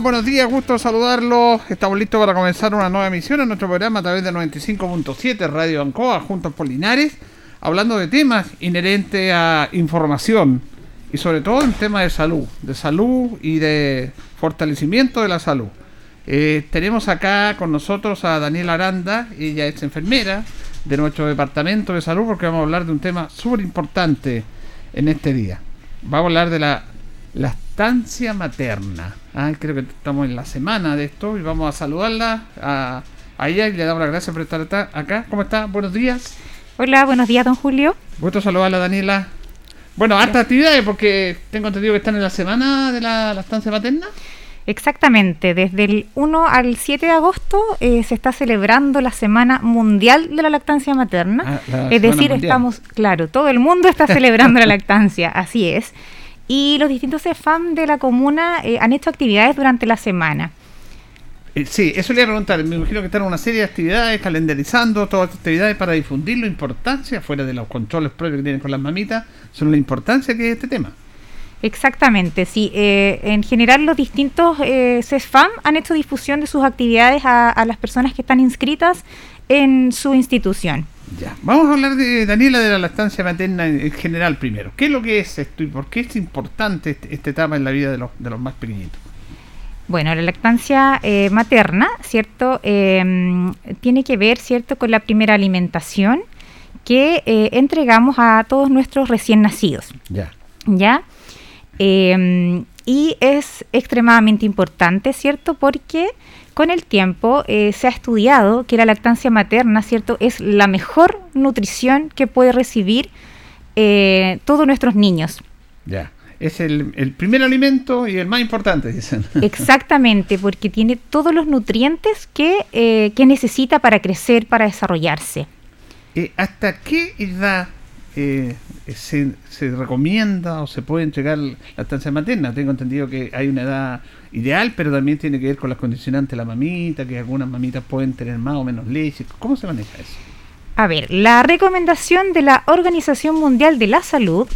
Buenos días, gusto saludarlos. Estamos listos para comenzar una nueva emisión en nuestro programa a través de 95.7 Radio Ancoa, juntos por Linares, hablando de temas inherentes a información y sobre todo en temas de salud, de salud y de fortalecimiento de la salud. Eh, tenemos acá con nosotros a Daniela Aranda, ella es enfermera de nuestro departamento de salud porque vamos a hablar de un tema súper importante en este día. Vamos a hablar de la lactancia materna. Ah, creo que estamos en la semana de esto y vamos a saludarla a, a ella y le damos las gracias por estar acá-. ¿Cómo está? Buenos días. Hola, buenos días, don Julio. Gusto saludarla, Daniela. Bueno, harta actividades porque tengo entendido que están en la semana de la lactancia materna. Exactamente, desde el 1 al 7 de agosto eh, se está celebrando la Semana Mundial de la Lactancia Materna. Ah, la es decir, Mundial. estamos, claro, todo el mundo está celebrando la lactancia, así es. Y los distintos CEFAM de la comuna eh, han hecho actividades durante la semana. Eh, sí, eso le iba a preguntar. Me imagino que están una serie de actividades, calendarizando todas estas actividades para difundir la importancia, fuera de los controles propios que tienen con las mamitas, sobre la importancia que es este tema. Exactamente, sí. eh, en general los distintos eh, CEFAM han hecho difusión de sus actividades a, a las personas que están inscritas en su institución. Ya, vamos a hablar de Daniela de la lactancia materna en, en general primero. ¿Qué es lo que es esto y por qué es importante este, esta etapa en la vida de los, de los más pequeñitos? Bueno, la lactancia eh, materna, ¿cierto? Eh, tiene que ver, ¿cierto?, con la primera alimentación que eh, entregamos a todos nuestros recién nacidos, Ya. ¿ya? Y es extremadamente importante, ¿cierto? Porque con el tiempo eh, se ha estudiado que la lactancia materna, ¿cierto?, es la mejor nutrición que puede recibir eh, todos nuestros niños. Ya. Es el, el primer alimento y el más importante, dicen. Exactamente, porque tiene todos los nutrientes que, eh, que necesita para crecer, para desarrollarse. ¿Hasta qué edad eh, se, se recomienda o se puede entregar la lactancia materna? Tengo entendido que hay una edad ideal, pero también tiene que ver con las condicionantes de la mamita, que algunas mamitas pueden tener más o menos leche. ¿Cómo se maneja eso? A ver, la recomendación de la Organización Mundial de la Salud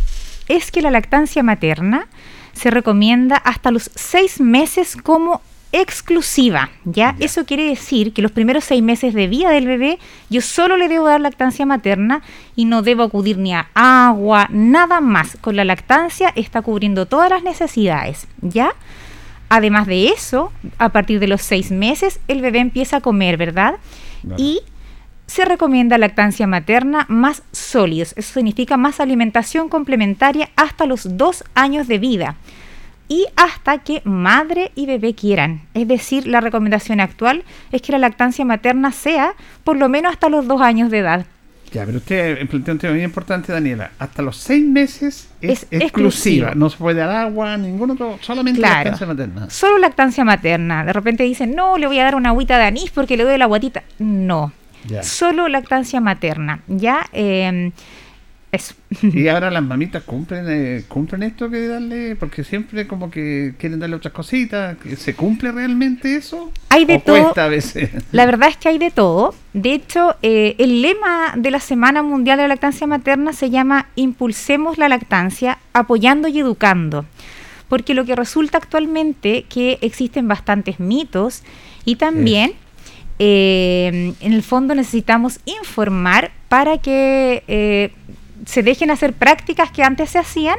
es que la lactancia materna se recomienda hasta los seis meses como exclusiva, ¿ya? Ya. Eso quiere decir que los primeros seis meses de vida del bebé yo solo le debo dar lactancia materna y no debo acudir ni a agua, nada más. Con la lactancia está cubriendo todas las necesidades, ¿ya? Además de eso, a partir de los seis meses el bebé empieza a comer, ¿verdad? Y se recomienda lactancia materna más sólidos. Eso significa más alimentación complementaria hasta los dos años de vida y hasta que madre y bebé quieran. Es decir, la recomendación actual es que la lactancia materna sea por lo menos hasta los dos años de edad. Ya, pero usted planteó un tema muy importante, Daniela. Hasta los seis meses es, Es exclusiva. exclusivo. No se puede dar agua, ningún otro, solamente Claro. lactancia materna. Solo lactancia materna. De repente dicen, no, le voy a dar una agüita de anís porque le doy la guatita. No. Ya. Solo lactancia materna. Ya, eh, eso. Y ahora las mamitas cumplen eh, cumplen esto que darle, porque siempre como que quieren darle otras cositas. ¿Se cumple realmente eso? Hay de ¿O todo. cuesta a veces? La verdad es que hay de todo. De hecho, eh, el lema de la Semana Mundial de la Lactancia Materna se llama Impulsemos la lactancia, apoyando y educando. Porque lo que resulta actualmente que existen bastantes mitos y también eh, en el fondo necesitamos informar para que eh, se dejen hacer prácticas que antes se hacían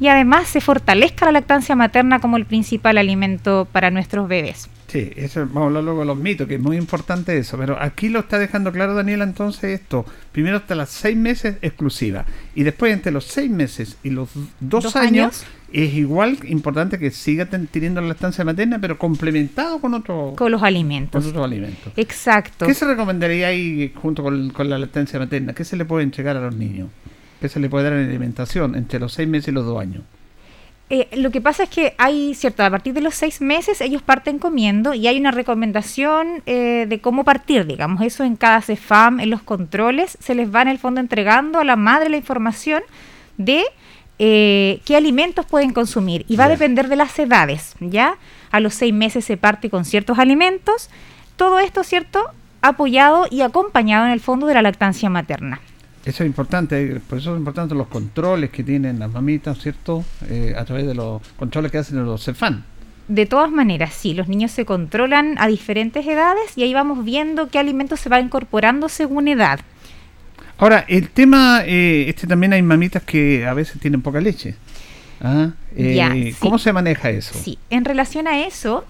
y además se fortalezca la lactancia materna como el principal alimento para nuestros bebés. Sí, eso vamos a hablar luego de los mitos, que es muy importante eso, pero aquí lo está dejando claro Daniela entonces esto, primero hasta las seis meses exclusiva, y después entre los seis meses y los dos, años, es igual importante que siga teniendo la lactancia materna, pero complementado con otros con los alimentos. Con otros alimentos. Exacto. ¿Qué se recomendaría ahí junto con, con la lactancia materna? ¿Qué se le puede entregar a los niños? ¿Qué se le puede dar en alimentación entre los seis meses y los dos años? Eh, lo que pasa es que hay, cierto, a partir de los seis meses ellos parten comiendo y hay una recomendación eh, de cómo partir, digamos, eso en cada CEFAM, en los controles, se les va en el fondo entregando a la madre la información de eh, qué alimentos pueden consumir y va a depender de las edades, ¿ya? A los seis meses se parte con ciertos alimentos, todo esto, ¿cierto? Apoyado y acompañado en el fondo de la lactancia materna. Eso es importante, por eso es importante los controles que tienen las mamitas, ¿cierto? Eh, a través de los controles que hacen los CEFAN. De todas maneras, sí, los niños se controlan a diferentes edades y ahí vamos viendo qué alimentos se va incorporando según edad. Ahora, el tema, eh, este también hay mamitas que a veces tienen poca leche. ¿Ah? Eh, ¿Cómo se maneja eso? Sí, en relación a eso,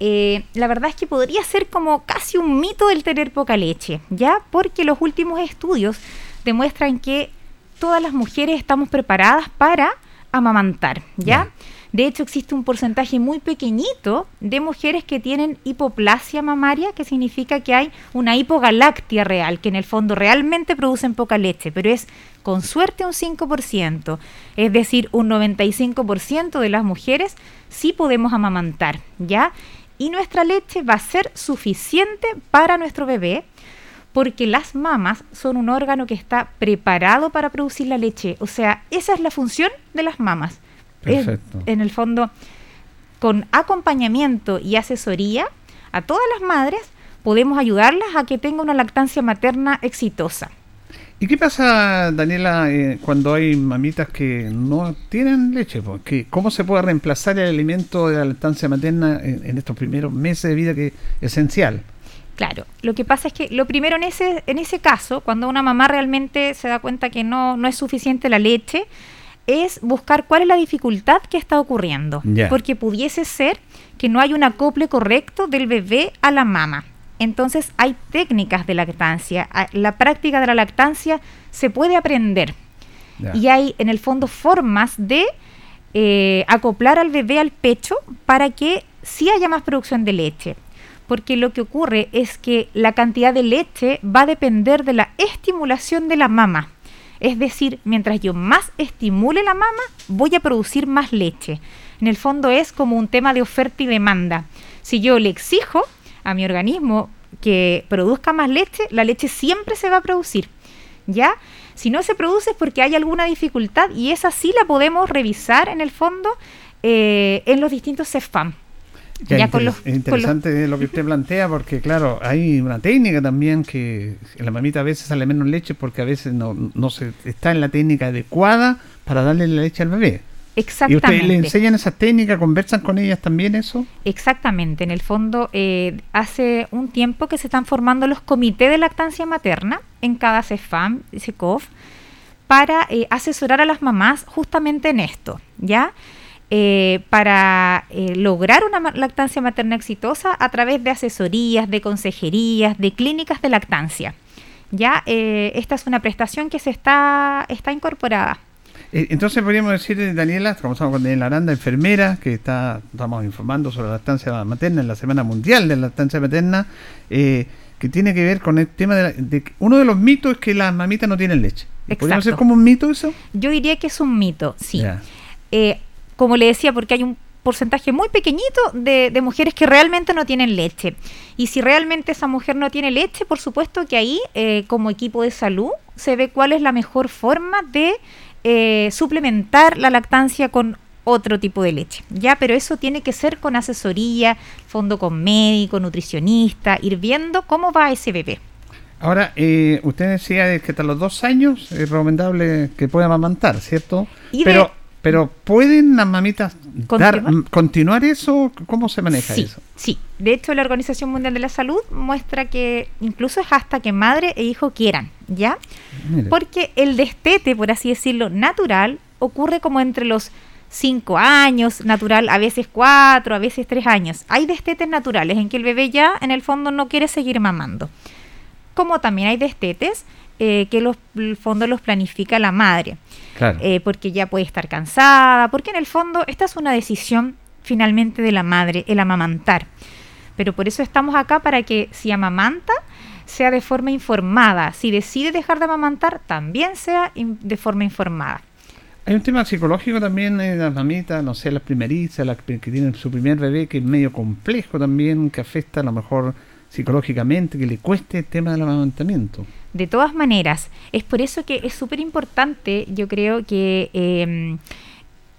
la verdad es que podría ser como casi un mito el tener poca leche, ¿ya? Porque los últimos estudios demuestran que todas las mujeres estamos preparadas para amamantar, ¿ya? De hecho, existe un porcentaje muy pequeñito de mujeres que tienen hipoplasia mamaria, que significa que hay una hipogalactia real, que en el fondo realmente producen poca leche, pero es con suerte un 5%. Es decir, un 95% de las mujeres sí podemos amamantar, ¿ya? Y nuestra leche va a ser suficiente para nuestro bebé porque las mamas son un órgano que está preparado para producir la leche. O sea, esa es la función de las mamas. Perfecto. en el fondo, con acompañamiento y asesoría a todas las madres, podemos ayudarlas a que tengan una lactancia materna exitosa. ¿Y qué pasa, Daniela, eh, cuando hay mamitas que no tienen leche? Porque ¿Cómo se puede reemplazar el alimento de la lactancia materna en, en estos primeros meses de vida que es esencial? Claro, lo que pasa es que lo primero en ese, en ese caso, cuando una mamá realmente se da cuenta que no, no es suficiente la leche, es buscar cuál es la dificultad que está ocurriendo. Porque pudiese ser que no hay un acople correcto del bebé a la mama. Entonces hay técnicas de lactancia. La práctica de la lactancia se puede aprender. Y hay en el fondo formas de eh, acoplar al bebé al pecho para que sí haya más producción de leche porque lo que ocurre es que la cantidad de leche va a depender de la estimulación de la mama. Es decir, mientras yo más estimule la mama, voy a producir más leche. En el fondo es como un tema de oferta y demanda. Si yo le exijo a mi organismo que produzca más leche, la leche siempre se va a producir. ¿Ya? Si no se produce es porque hay alguna dificultad y esa sí la podemos revisar en el fondo eh, en los distintos CEFAM es interesante lo que usted plantea porque claro, hay una técnica también que la mamita a veces sale menos leche porque a veces no, no se está en la técnica adecuada para darle la leche al bebé. Exactamente. ¿Y ustedes le enseñan esas técnicas, conversan con ellas también eso? Exactamente. En el fondo, eh, hace un tiempo que se están formando los comités de lactancia materna en cada CEFAM, CECOF, para eh, asesorar a las mamás justamente en esto, ¿ya? Eh, para eh, lograr una lactancia materna exitosa a través de asesorías, de consejerías, de clínicas de lactancia. Ya eh, esta es una prestación que se está, está incorporada. Entonces podríamos decir, Daniela, estamos con Daniela Aranda, enfermera, que está, estamos informando sobre la lactancia materna en la Semana Mundial de la Lactancia Materna, que tiene que ver con el tema de, uno de los mitos es que las mamitas no tienen leche. ¿Podríamos ser como un mito eso? Yo diría que es un mito, sí como le decía, porque hay un porcentaje muy pequeñito de, mujeres que realmente no tienen leche. Y si realmente esa mujer no tiene leche, por supuesto que ahí, eh, como equipo de salud, se ve cuál es la mejor forma de eh, suplementar la lactancia con otro tipo de leche. Ya, pero eso tiene que ser con asesoría, fondo con médico, nutricionista, ir viendo cómo va ese bebé. Ahora, eh, usted decía que hasta los dos años es recomendable que pueda amamantar, ¿cierto? Y pero Pero ¿pueden las mamitas dar- ¿Continuar? eso? ¿Cómo se maneja Sí, eso? sí. De hecho, la Organización Mundial de la Salud muestra que incluso es hasta que madre e hijo quieran, ¿ya? Mire. Porque el destete, por así decirlo, natural, ocurre como entre los 5 años, natural, a veces 4, a veces 3 años. Hay destetes naturales en que el bebé ya en el fondo no quiere seguir mamando. Como también hay destetes eh, que los, el fondo los planifica la madre, Claro. eh, porque ya puede estar cansada, porque en el fondo esta es una decisión finalmente de la madre, el amamantar. Pero por eso estamos acá para que si amamanta, sea de forma informada. Si decide dejar de amamantar, también sea de forma informada. Hay un tema psicológico también en las mamitas, no sé, las primerizas, las que tienen su primer bebé, que es medio complejo también, que afecta a lo mejor psicológicamente, que le cueste el tema del amamantamiento. De todas maneras, es por eso que es súper importante, yo creo que eh,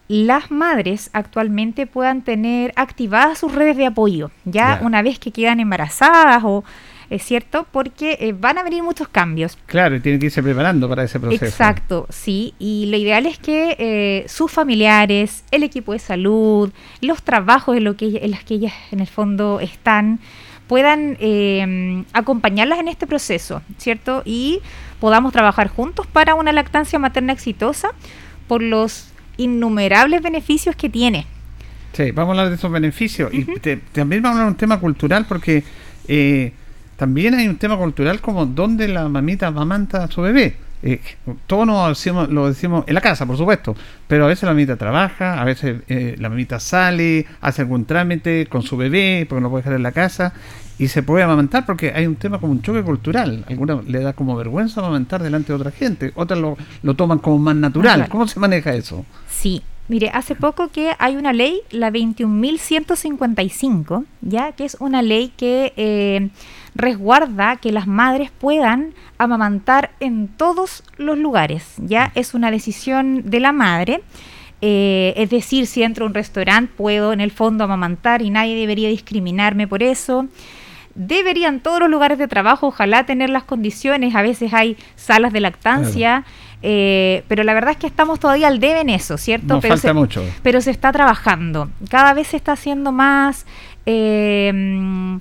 las madres actualmente puedan tener activadas sus redes de apoyo, ya una vez que quedan embarazadas o es cierto, porque eh, van a venir muchos cambios. Claro, y tiene que irse preparando para ese proceso. Exacto, sí. Y lo ideal es que eh, sus familiares, el equipo de salud, los trabajos en, lo que, en los que ellas en el fondo están, puedan eh, acompañarlas en este proceso, ¿cierto? Y podamos trabajar juntos para una lactancia materna exitosa por los innumerables beneficios que tiene. Sí, vamos a hablar de esos beneficios. Y te- también vamos a hablar de un tema cultural porque eh, también hay un tema cultural como donde la mamita amamanta a su bebé. Eh, todos nos decimos, lo decimos en la casa, por supuesto, pero a veces la mamita trabaja, a veces eh, la mamita sale, hace algún trámite con su bebé porque no puede dejar en la casa y se puede amamantar porque hay un tema como un choque cultural. Alguna le da como vergüenza amamantar delante de otra gente, otras lo, lo toman como más natural. Natural. ¿Cómo se maneja eso? Sí, mire, hace poco que hay una ley, la 21.155, ya que es una ley que eh, resguarda que las madres puedan amamantar en todos los lugares, ya es una decisión de la madre. eh, es decir, si entro a un restaurante puedo en el fondo amamantar y nadie debería discriminarme por eso. Deberían todos los lugares de trabajo, ojalá tener las condiciones. A veces hay salas de lactancia, eh, pero la verdad es que estamos todavía al debe en eso, ¿cierto? Nos pero falta se, mucho. pero se está trabajando. Cada vez se está haciendo más, eh,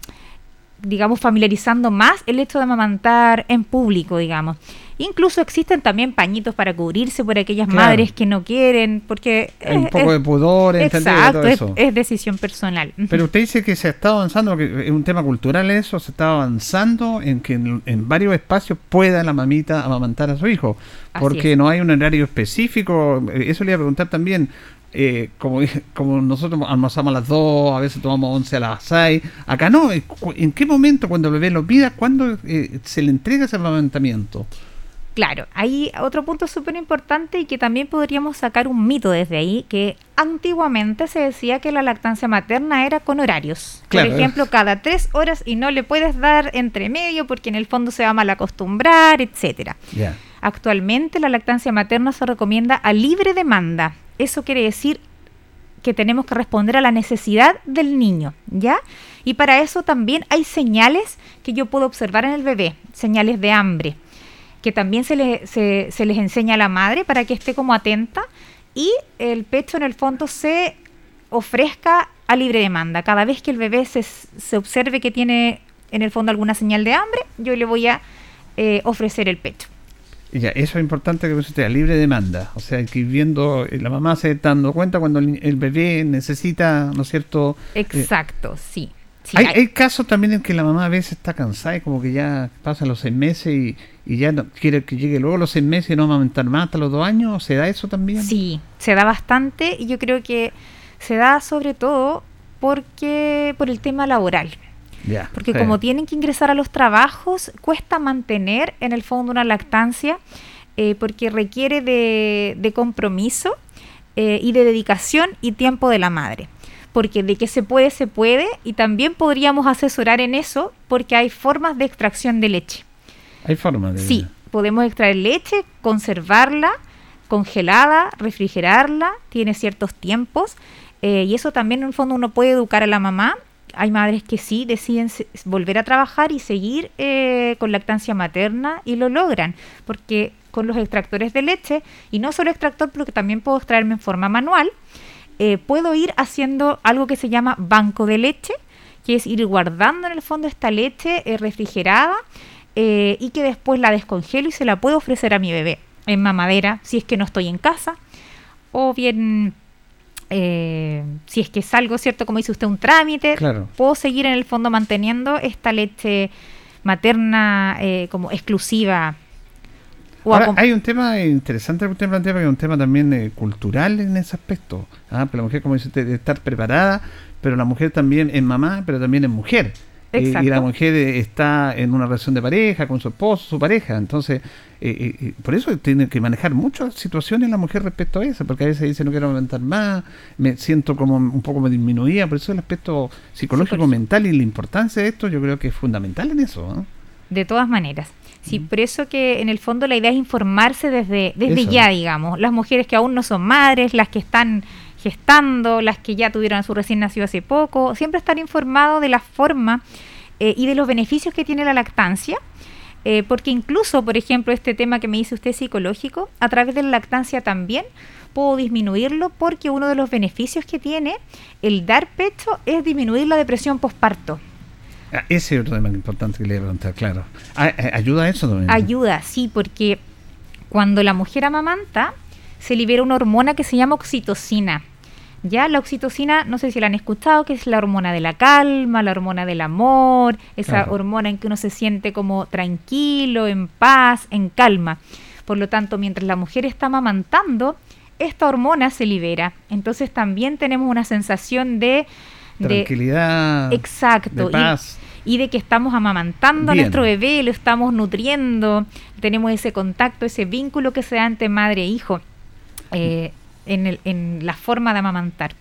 digamos, familiarizando más el hecho de amamantar en público, digamos. Incluso existen también pañitos para cubrirse por aquellas Claro. madres que no quieren, porque Hay un es- poco es- de pudor, exacto, todo eso. es decisión personal. Pero usted dice que se está avanzando, que es un tema cultural eso, se está avanzando en que en, en varios espacios pueda la mamita amamantar a su hijo, Así porque es. no hay un horario específico. Eh, Eso le iba a preguntar también. eh, como, nosotros almorzamos a las 2, a veces tomamos 11 a las 6, acá no, eh, ¿en qué momento cuando el bebé lo pida, cuándo eh, se le entrega ese amamantamiento? Claro, hay otro punto súper importante y que también podríamos sacar un mito desde ahí, que antiguamente se decía que la lactancia materna era con horarios. Claro. Por ejemplo, cada tres horas y no le puedes dar entre medio porque en el fondo se va a mal acostumbrar, etcétera. Ya. Actualmente la lactancia materna se recomienda a libre demanda. Eso quiere decir que tenemos que responder a la necesidad del niño, ¿ya? Y para eso también hay señales que yo puedo observar en el bebé, señales de hambre, que también se, le- se- se les enseña a la madre para que esté como atenta y el pecho en el fondo se ofrezca a libre demanda. Cada vez que el bebé se, se observe que tiene en el fondo alguna señal de hambre, yo le voy a eh, ofrecer el pecho. Ya, eso es importante que usted a libre demanda. O sea, que ir viendo, eh, la mamá se está dando cuenta cuando el bebé necesita, ¿no es cierto? Eh, Exacto, sí. Sí, hay, hay- hay casos también en que la mamá a veces está cansada y como que ya pasan los seis meses y, y ya no, quiere que llegue luego los seis meses y no amamantar más hasta los dos años. ¿Se da eso también? Sí, se da bastante y yo creo que se da sobre todo porque por el tema laboral. Porque sí. como tienen que ingresar a los trabajos, cuesta mantener en el fondo una lactancia eh, porque requiere de, de compromiso eh, y de dedicación y tiempo de la madre. Porque de que se puede, se puede y también podríamos asesorar en eso porque hay formas de extracción de leche. Hay forma de... Sí, podemos extraer leche, conservarla, congelada, refrigerarla, tiene ciertos tiempos eh, y eso también en el fondo uno puede educar a la mamá hay madres que sí deciden volver a trabajar y seguir eh, con lactancia materna y lo logran, porque con los extractores de leche, y no solo extractor, porque también puedo extraerme en forma manual, eh, puedo ir haciendo algo que se llama banco de leche, que es ir guardando en el fondo esta leche eh, refrigerada y que después la descongelo y se la puedo ofrecer a mi bebé en mamadera si es que no estoy en casa o bien eh, si es que es algo, ¿cierto? Como dice usted, un trámite, puedo seguir en el fondo manteniendo esta leche materna eh, como exclusiva. Ahora, hay un tema interesante que usted plantea, porque es un tema también eh, cultural en ese aspecto. ¿ah? la mujer, como dice usted, debe estar preparada, pero la mujer también es mamá, pero también es mujer y la mujer está en una relación de pareja con su esposo, su pareja. Entonces, eh, eh, por eso tiene que manejar muchas situaciones la mujer respecto a eso, porque a veces dice no quiero aumentar más, me siento como un poco me disminuía. Por eso el aspecto psicológico, mental y la importancia de esto, yo creo que es fundamental en eso. De todas maneras. Sí, por eso que en el fondo la idea es informarse desde, desde ya, digamos. Las mujeres que aún no son madres, las que están gestando, las que ya tuvieron a su recién nacido hace poco, siempre estar informado de la forma eh, y de los beneficios que tiene la lactancia. Eh, porque incluso, por ejemplo, este tema que me dice usted psicológico, a través de la lactancia también puedo disminuirlo porque uno de los beneficios que tiene el dar pecho es disminuir la depresión postparto. Ah, ese es otro tema importante que le voy a preguntar, claro. Ah, eh, ¿Ayuda eso también? Ayuda, sí, porque cuando la mujer amamanta, se libera una hormona que se llama oxitocina. Ya la oxitocina, no sé si la han escuchado, que es la hormona de la calma, la hormona del amor, esa hormona en que uno se siente como tranquilo, en paz, en calma. Por lo tanto, mientras la mujer está amamantando, esta hormona se libera. Entonces también tenemos una sensación de tranquilidad, exacto, de paz. Y, de que estamos amamantando a nuestro bebé, lo estamos nutriendo, tenemos ese contacto, ese vínculo que se da entre madre e hijo. Eh, en, el, en la forma de amamantar.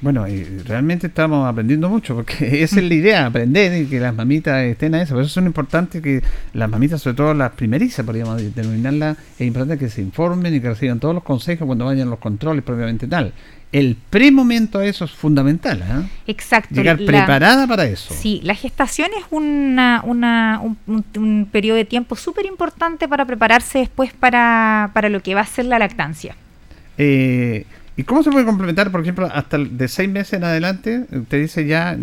Bueno, y realmente estamos aprendiendo mucho, porque esa es la idea, aprender y que las mamitas estén a eso. Por eso es importante que las mamitas, sobre todo las primerizas, podríamos denominarlas, es importante que se informen y que reciban todos los consejos cuando vayan los controles propiamente tal. El premomento a eso es fundamental. ¿eh? Exacto. Llegar preparada para eso. Sí, la gestación es una, una un, un, periodo de tiempo súper importante para prepararse después para, para lo que va a ser la lactancia. Eh, ¿Y cómo se puede complementar, por ejemplo, hasta de seis meses en adelante? Usted dice ya,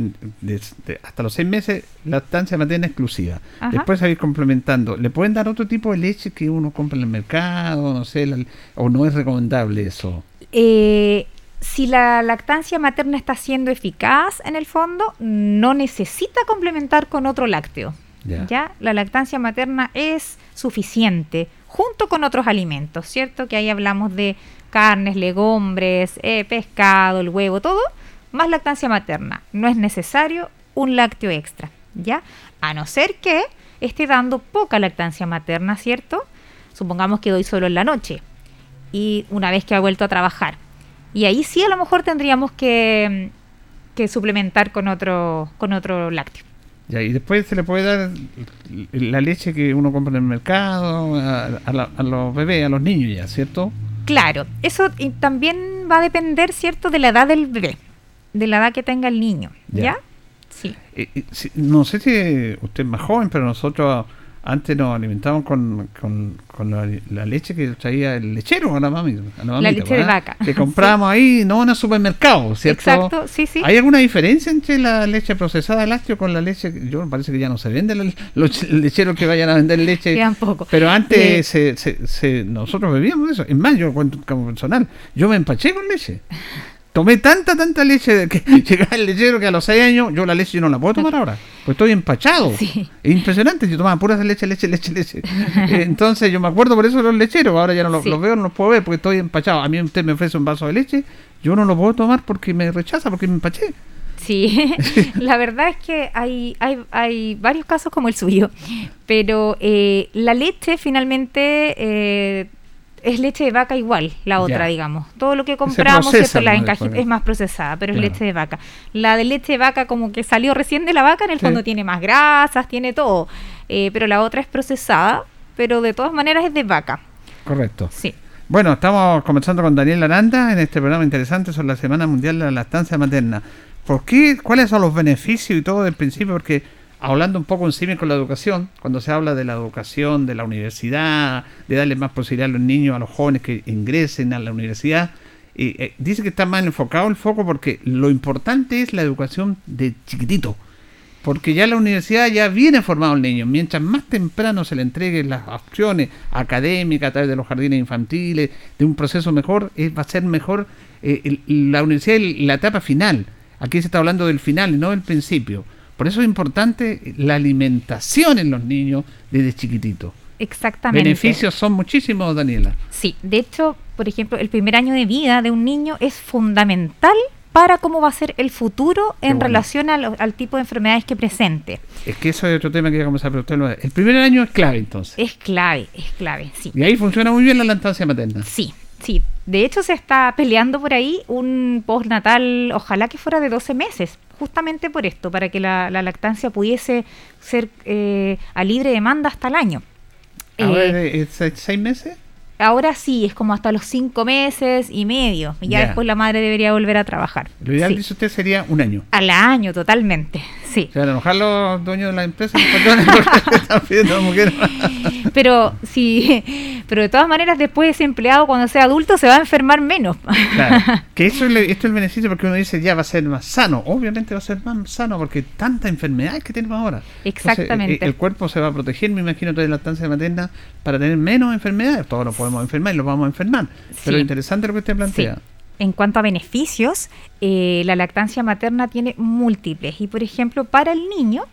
hasta los seis meses, lactancia materna exclusiva. Después a ir complementando. ¿Le pueden dar otro tipo de leche que uno compra en el mercado? No sé, ¿o no es recomendable eso? Eh, si la lactancia materna está siendo eficaz en el fondo, no necesita complementar con otro lácteo. ¿ya? La lactancia materna es suficiente junto con otros alimentos, ¿cierto? Que ahí hablamos de carnes, legumbres, eh, pescado, el huevo, todo, más lactancia materna. No es necesario un lácteo extra, ¿ya? A no ser que esté dando poca lactancia materna, ¿cierto? Supongamos que doy solo en la noche y una vez que ha vuelto a trabajar. Y ahí sí a lo mejor tendríamos que, que suplementar con otro, con otro lácteo. Y después se le puede dar la leche que uno compra en el mercado a, a los bebés, a los niños ya, ¿cierto? Claro, eso también va a depender, ¿cierto?, de la edad del bebé, de la edad que tenga el niño, ¿ya? Sí. no sé si usted es más joven, pero nosotros antes nos alimentábamos con, con, la, leche que traía el lechero a la mami. la, leche de vaca. Que compramos ahí, no en el supermercado, ¿cierto? Exacto, sí, sí. ¿Hay alguna diferencia entre la leche procesada de lácteo con la leche? Yo me parece que ya no se vende los lecheros que vayan a vender leche. Tampoco. Pero antes se, se, nosotros bebíamos eso. Es más, yo cuento como personal, yo me empaché con leche. Tomé tanta, tanta leche que llegaba el lechero que a los 6 años yo la leche no la puedo tomar ahora. Pues estoy empachado. Es impresionante. Yo tomaba puras leche, leche, leche, leche. Entonces yo me acuerdo por eso de los lecheros. Ahora ya no los, veo, no los puedo ver porque estoy empachado. A mí usted me ofrece un vaso de leche. Yo no lo puedo tomar porque me rechaza, porque me empaché. Sí, la verdad es que hay, hay, hay varios casos como el suyo, pero eh, la leche finalmente eh, es leche de vaca igual, la otra, digamos. Todo lo que compramos la es más procesada, pero es leche de vaca. La de leche de vaca como que salió recién de la vaca, en el fondo tiene más grasas, tiene todo. Eh, pero la otra es procesada, pero de todas maneras es de vaca. Correcto. Sí. Bueno, estamos conversando con Daniel Aranda en este programa interesante sobre la Semana Mundial de la Lactancia Materna. ¿Por qué? ¿Cuáles son los beneficios y todo del principio? Porque hablando un poco encima con la educación, cuando se habla de la educación, de la universidad, de darle más posibilidad a los niños, a los jóvenes que ingresen a la universidad, eh, dice que está más enfocado el foco porque lo importante es la educación de chiquitito. Porque ya la universidad ya viene formado el niño. Mientras más temprano se le entreguen las opciones académicas a través de los jardines infantiles, de un proceso mejor, va a ser mejor eh, la universidad la etapa final. Aquí se está hablando del final no del principio. Por eso es importante la alimentación en los niños desde chiquitito. Exactamente. Beneficios son muchísimos, Daniela. Sí, de hecho, por ejemplo, el primer año de vida de un niño es fundamental para cómo va a ser el futuro en relación al, tipo de enfermedades que presente. Es que eso es otro tema que iba a comenzar, pero usted lo El primer año es clave entonces. Es clave, es clave, sí. Y ahí funciona muy bien la lactancia materna. Sí, sí. De hecho se está peleando por ahí un postnatal, ojalá que fuera de 12 meses, justamente por esto, para que la, lactancia pudiese ser eh, a libre demanda hasta el año. Eh, ¿Seis meses? Ahora sí, es como hasta los cinco meses y medio. Y ya, después la madre debería volver a trabajar. Lo ideal, dice usted, sería un año. Al año, totalmente. Sí. Se van a enojar los dueños de la empresa Pero sí, pero de todas maneras, después ese empleado, cuando sea adulto, se va a enfermar menos. Claro. Que eso es, esto es el beneficio porque uno dice ya va a ser más sano. Obviamente va a ser más sano porque tanta enfermedad que tenemos ahora. Exactamente. el, cuerpo se va a proteger, me imagino, toda la lactancia materna para tener menos enfermedades. Todos lo podemos enfermar y lo vamos a enfermar. Pero interesante lo que usted plantea. En cuanto a beneficios, eh, la lactancia materna tiene múltiples y, por ejemplo, para el niño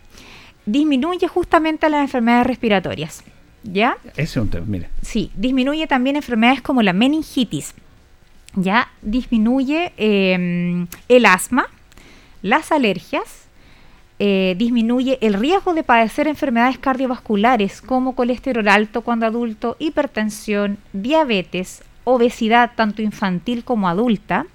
disminuye justamente las enfermedades respiratorias. ¿Ya? Ese es un tema, mire. Sí, disminuye también enfermedades como la meningitis. Ya disminuye em, el asma, las alergias, eh, disminuye el riesgo de padecer enfermedades cardiovasculares como colesterol alto cuando adulto, hipertensión, diabetes, obesidad tanto infantil como adulta.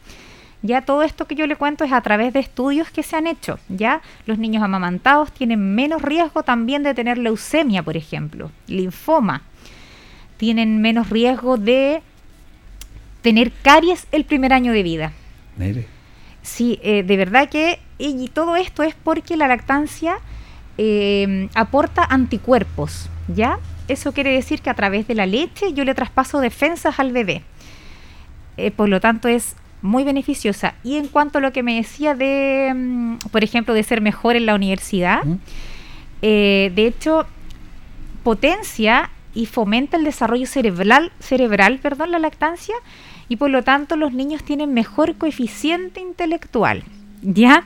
Ya todo esto que yo le cuento es a través de estudios que se han hecho. Ya los niños amamantados tienen menos riesgo también de tener leucemia, por ejemplo, linfoma. Tienen menos riesgo de tener caries el primer año de vida. Sí, eh, de verdad que y todo esto es porque la lactancia eh, aporta anticuerpos, ¿ya? Eso quiere decir que a través de la leche yo le traspaso defensas al bebé. Eh, por lo tanto, es muy beneficiosa. Y en cuanto a lo que me decía de, mm, por ejemplo, de ser mejor en la universidad, eh, de hecho, potencia y fomenta el desarrollo cerebral, cerebral perdón, la lactancia, y por lo tanto los niños tienen mejor coeficiente intelectual. ¿Ya?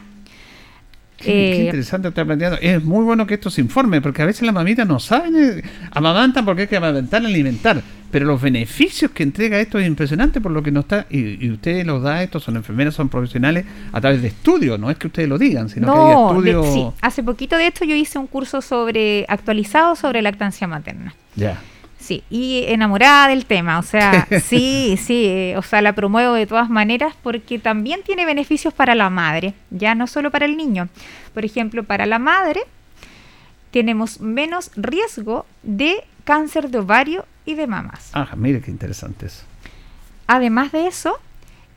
Qué, eh, interesante está planteando. Es muy bueno que esto se informe, porque a veces las mamitas no saben, amamantan porque hay que amamantar, alimentar. Pero los beneficios que entrega esto es impresionante por lo que no está, y, ustedes los da, estos son enfermeras, son profesionales a través de estudios, no es que ustedes lo digan, sino que hay estudios. sí. Hace poquito de esto yo hice un curso sobre actualizado sobre lactancia materna. Ya. Sí, y enamorada del tema, o sea, sí, sí, eh, o sea, la promuevo de todas maneras porque también tiene beneficios para la madre, ya no solo para el niño. Por ejemplo, para la madre tenemos menos riesgo de cáncer de ovario y de mamas. Ah, mire qué interesante eso. Además de eso,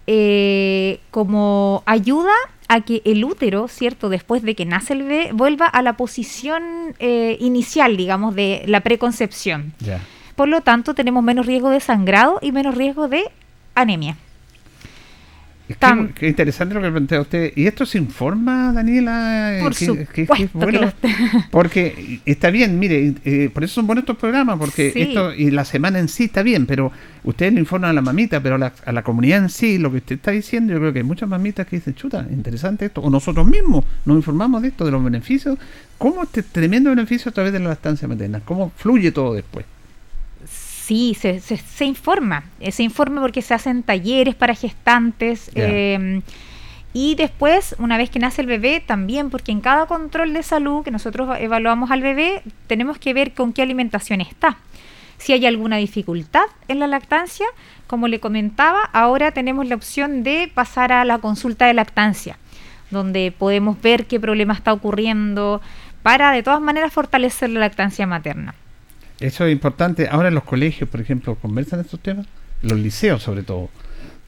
eh, como ayuda a que el útero, ¿cierto? Después de que nace el bebé, vuelva a la posición eh, inicial, digamos, de la preconcepción. Ya. Por lo tanto, tenemos menos riesgo de sangrado y menos riesgo de anemia. qué, interesante lo que plantea usted. ¿Y esto se informa, Daniela? Por bueno, porque está bien, mire, eh, por eso son buenos estos programas, porque esto y la semana en sí está bien, pero ustedes le informan a la mamita, pero a la, comunidad en sí, lo que usted está diciendo, yo creo que hay muchas mamitas que dicen, chuta, interesante esto, o nosotros mismos nos informamos de esto, de los beneficios, cómo este tremendo beneficio a través de la lactancia materna, cómo fluye todo después. Sí, se, se, informa. Eh, se informa porque se hacen talleres para gestantes. Em, y después, una vez que nace el bebé, también, porque en cada control de salud que nosotros evaluamos al bebé, tenemos que ver con qué alimentación está. Si hay alguna dificultad en la lactancia, como le comentaba, ahora tenemos la opción de pasar a la consulta de lactancia, donde podemos ver qué problema está ocurriendo para de todas maneras fortalecer la lactancia materna. Eso es importante. Ahora en los colegios, por ejemplo, conversan estos temas, los liceos sobre todo.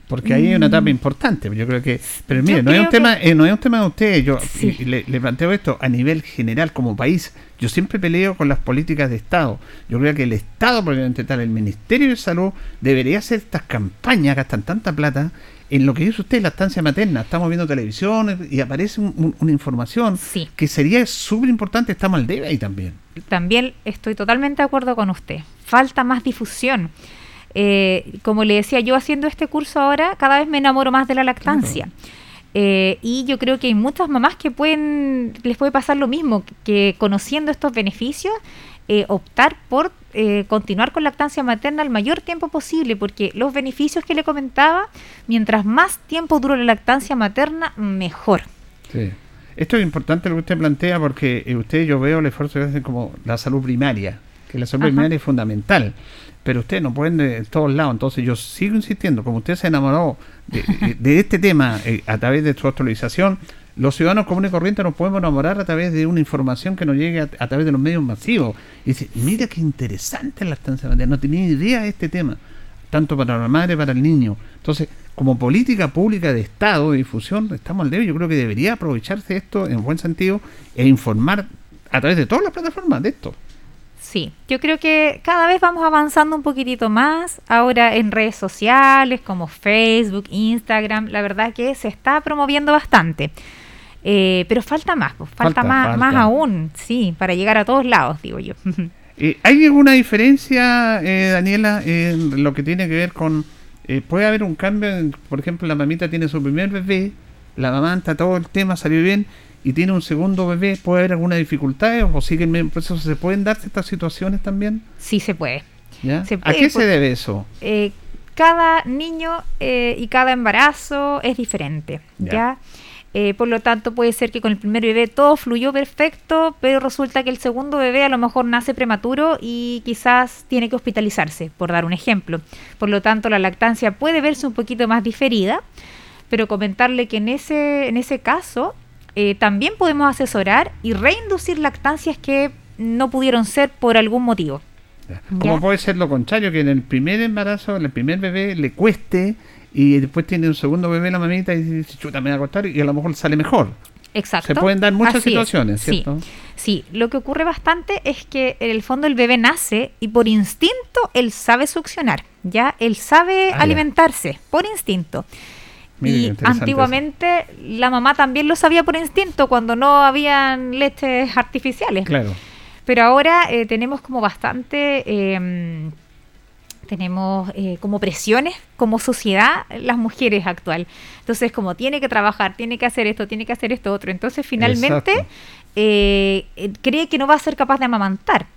porque ahí hay una etapa mm. importante. Yo creo que, pero mire, no es un tema, eh, no es un tema de ustedes. Yo le, planteo esto a nivel general como país. Yo siempre peleo con las políticas de Estado. Yo creo que el Estado, probablemente tal, el Ministerio de Salud debería hacer estas campañas, gastan tanta plata en lo que dice usted, la estancia materna. Estamos viendo televisión y aparece una información que sería súper importante. Estamos al debe ahí también. También estoy totalmente de acuerdo con usted. Falta más difusión. Eh, como le decía, yo haciendo este curso ahora, cada vez me enamoro más de la lactancia. Eh, y yo creo que hay muchas mamás que pueden, les puede pasar lo mismo, que conociendo estos beneficios, eh, optar por continuar con lactancia materna el mayor tiempo posible, porque los beneficios que le comentaba, mientras más tiempo dure la lactancia materna, mejor. Sí. Esto es importante lo que usted plantea, porque usted, yo veo el esfuerzo que hacen como la salud primaria, que la salud primaria es fundamental pero usted no pueden de todos lados. Entonces yo sigo insistiendo, como usted se enamoró de, este tema eh, a través de su actualización, los ciudadanos comunes y corrientes nos podemos enamorar a través de una información que nos llegue a, través de los medios masivos. Y dice, mira qué interesante la estancia materna, no tenía idea de este tema, tanto para la madre como para el niño. Entonces, como política pública de Estado, de difusión, estamos al debe. Yo creo que debería aprovecharse esto en buen sentido e informar a través de todas las plataformas de esto. Sí, yo creo que cada vez vamos avanzando un poquitito más. Ahora en redes sociales como Facebook, Instagram, la verdad que se está promoviendo bastante. Eh, pero falta más, pues, falta, más, más aún, sí, para llegar a todos lados, digo yo. Eh, ¿Hay alguna diferencia, eh, Daniela, en lo que tiene que ver con... puede haber un cambio, por ejemplo, la mamita tiene su primer bebé, la mamá está todo el tema, salió bien, y tiene un segundo bebé, ¿puede haber alguna dificultad o sigue el mismo proceso? ¿Se pueden darse estas situaciones también? Sí, se puede. ¿A qué se debe eso? Eh, cada niño eh, y cada embarazo es diferente, ¿ya? Eh, por lo tanto, puede ser que con el primer bebé todo fluyó perfecto, pero resulta que el segundo bebé a lo mejor nace prematuro y quizás tiene que hospitalizarse, por dar un ejemplo. Por lo tanto, la lactancia puede verse un poquito más diferida, pero comentarle que en ese, en ese caso eh, también podemos asesorar y reinducir lactancias que no pudieron ser por algún motivo. ¿Cómo puede ser lo contrario? Que en el primer embarazo, en el primer bebé, le cueste y después tiene un segundo bebé la mamita y dice, chuta, me voy a acostar y a lo mejor sale mejor. Exacto. Se pueden dar muchas situaciones, ¿cierto? Sí. lo que ocurre bastante es que en el fondo el bebé nace y por instinto él sabe succionar, ¿ya? Él sabe ah, alimentarse, por instinto y antiguamente la mamá también lo sabía por instinto cuando no habían leches artificiales. Claro. Pero ahora eh, tenemos como bastante, em, tenemos eh, como presiones como sociedad las mujeres actual. Entonces como tiene que trabajar, tiene que hacer esto, tiene que hacer esto otro. Entonces finalmente eh, cree que no va a ser capaz de amamantar.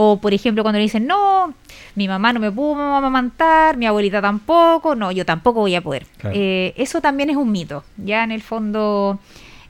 O, por ejemplo, cuando le dicen, no, mi mamá no me pudo amamantar, mi abuelita tampoco, no, yo tampoco voy a poder. Eh, eso también es un mito. Ya en el fondo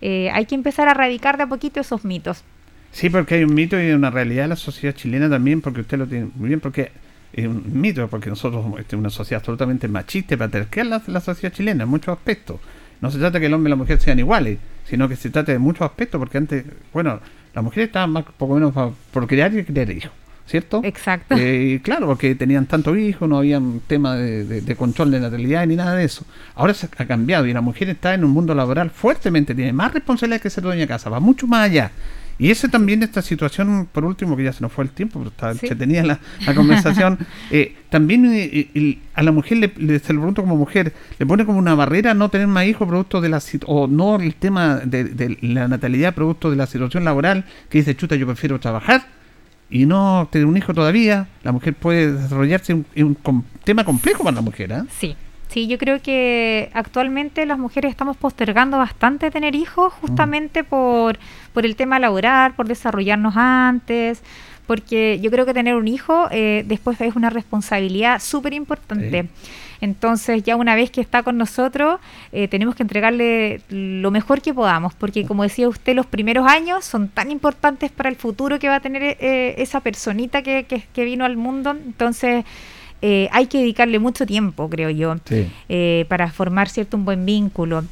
eh, hay que empezar a erradicar de a poquito esos mitos. Sí, porque hay un mito y una realidad en la sociedad chilena también, porque usted lo tiene muy bien, porque es un mito, porque nosotros somos este, una sociedad absolutamente machista y patriarcal la, la sociedad chilena en muchos aspectos. No se trata que el hombre y la mujer sean iguales, sino que se trata de muchos aspectos, porque antes, bueno, las mujeres estaban más, poco menos por crear y criar hijos. ¿cierto? Exacto. Eh, claro, porque tenían tantos hijos, no había un tema de, control de natalidad ni nada de eso. Ahora se ha cambiado y la mujer está en un mundo laboral fuertemente, tiene más responsabilidad que ser dueña de casa, va mucho más allá. Y ese también, esta situación, por último, que ya se nos fue el tiempo, pero está, se tenía la, conversación, eh, también eh, a la mujer, le, le, se lo pregunto como mujer, le pone como una barrera no tener más hijos producto de la o no el tema de, de la natalidad producto de la situación laboral, que dice, chuta, yo prefiero trabajar y no tener un hijo todavía, la mujer puede desarrollarse un, un, tema complejo para la mujer. ¿eh? Sí, sí, yo creo que actualmente las mujeres estamos postergando bastante tener hijos justamente por, por el tema laboral, por desarrollarnos antes, porque yo creo que tener un hijo eh, después es una responsabilidad súper importante. Entonces ya una vez que está con nosotros, eh, tenemos que entregarle lo mejor que podamos, porque como decía usted, los primeros años son tan importantes para el futuro que va a tener eh, esa personita que, que, vino al mundo. Entonces... Eh, hay que dedicarle mucho tiempo, creo yo, para formar cierto un buen vínculo,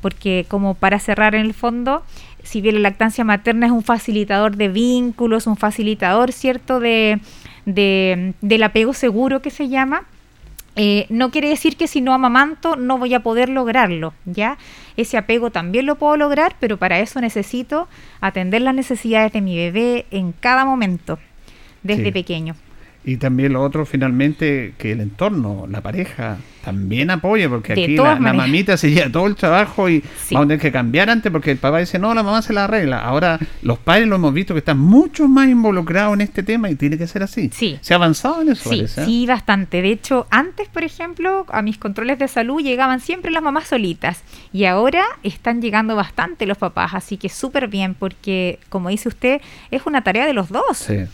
porque como para cerrar en el fondo, si bien la lactancia materna es un facilitador de vínculos, un facilitador cierto de, de del apego seguro que se llama, eh, no quiere decir que si no amamanto no voy a poder lograrlo, ¿ya? Ese apego también lo puedo lograr, pero para eso necesito atender las necesidades de mi bebé en cada momento, desde pequeño. Y también lo otro, finalmente, que el entorno, la pareja, también apoye, porque aquí la, mamita se lleva todo el trabajo y vamos a tener que cambiar antes, porque el papá dice, no, la mamá se la arregla. Ahora, los padres lo hemos visto que están mucho más involucrados en este tema y tiene que ser así. Sí. ¿Se ha avanzado en eso? Sí, ¿eh? sí, bastante. De hecho, antes, por ejemplo, a mis controles de salud llegaban siempre las mamás solitas y ahora están llegando bastante los papás, así que súper bien, porque, como dice usted, es una tarea de los dos. Sí.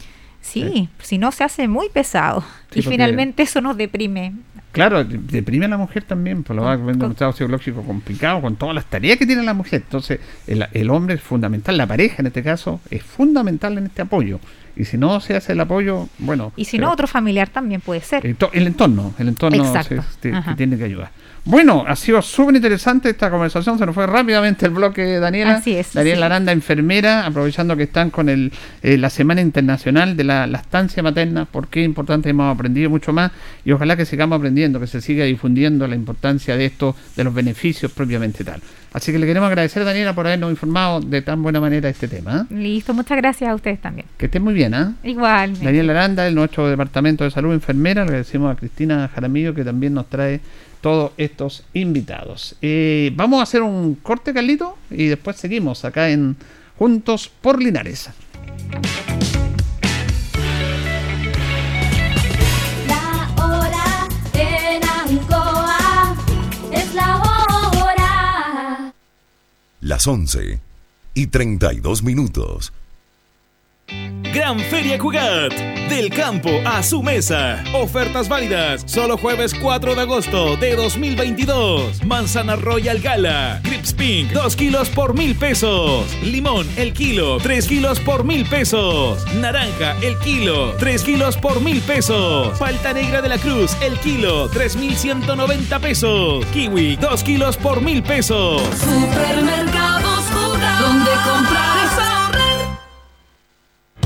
Sí, si no se hace muy pesado. y finalmente eso nos deprime. Claro, deprime a la mujer también, por lo va un estado psicológico complicado con todas las tareas que tiene la mujer. Entonces, el, hombre es fundamental, la pareja en este caso es fundamental en este apoyo. Y si no se hace el apoyo, bueno. Y si no, otro familiar también puede ser. El, entorno, el entorno que tiene que ayudar. Bueno, ha sido súper interesante esta conversación. Se nos fue rápidamente el bloque, Daniela. Así es. Daniela Aranda, enfermera, aprovechando que están con el, eh, la Semana Internacional de la Lactancia Materna. Porque es importante, hemos aprendido mucho más y ojalá que sigamos aprendiendo, que se siga difundiendo la importancia de esto, de los beneficios propiamente tal. Así que le queremos agradecer, Daniela, por habernos informado de tan buena manera este tema. ¿eh? Listo, muchas gracias a ustedes también. Que estén muy bien, ¿ah? Igual. Daniela Aranda, de nuestro Departamento de Salud Enfermera. Le agradecemos a Cristina Jaramillo, que también nos trae todos estos invitados. Eh, vamos a hacer un corte, Carlito, y después seguimos acá en Juntos por Linares. La hora en Ancoa es la hora. Las 11 y 32 minutos. Gran Feria Cugat. Del campo a su mesa. Ofertas válidas. Solo jueves 4 de agosto de 2022. Manzana Royal Gala. Crips Pink. 2 kilos por mil pesos. Limón el kilo. 3 kilos por mil pesos. Naranja el kilo. 3 kilos por mil pesos. Falta negra de la cruz el kilo. 3,190 pesos. Kiwi. 2 kilos por mil pesos. Supermercados Cugat. Comprar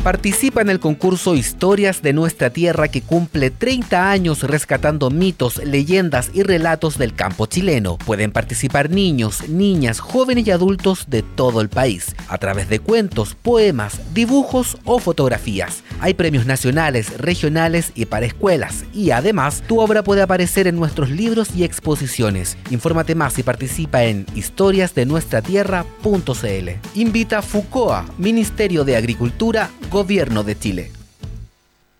Participa en el concurso Historias de nuestra tierra que cumple 30 años rescatando mitos, leyendas y relatos del campo chileno. Pueden participar niños, niñas, jóvenes y adultos de todo el país, a través de cuentos, poemas, dibujos o fotografías. Hay premios nacionales, regionales y para escuelas. Y además, tu obra puede aparecer en nuestros libros y exposiciones. Infórmate más y participa en historiasdenuestratierra.cl. Invita FUCOA, Ministerio de Agricultura, Gobierno de Chile.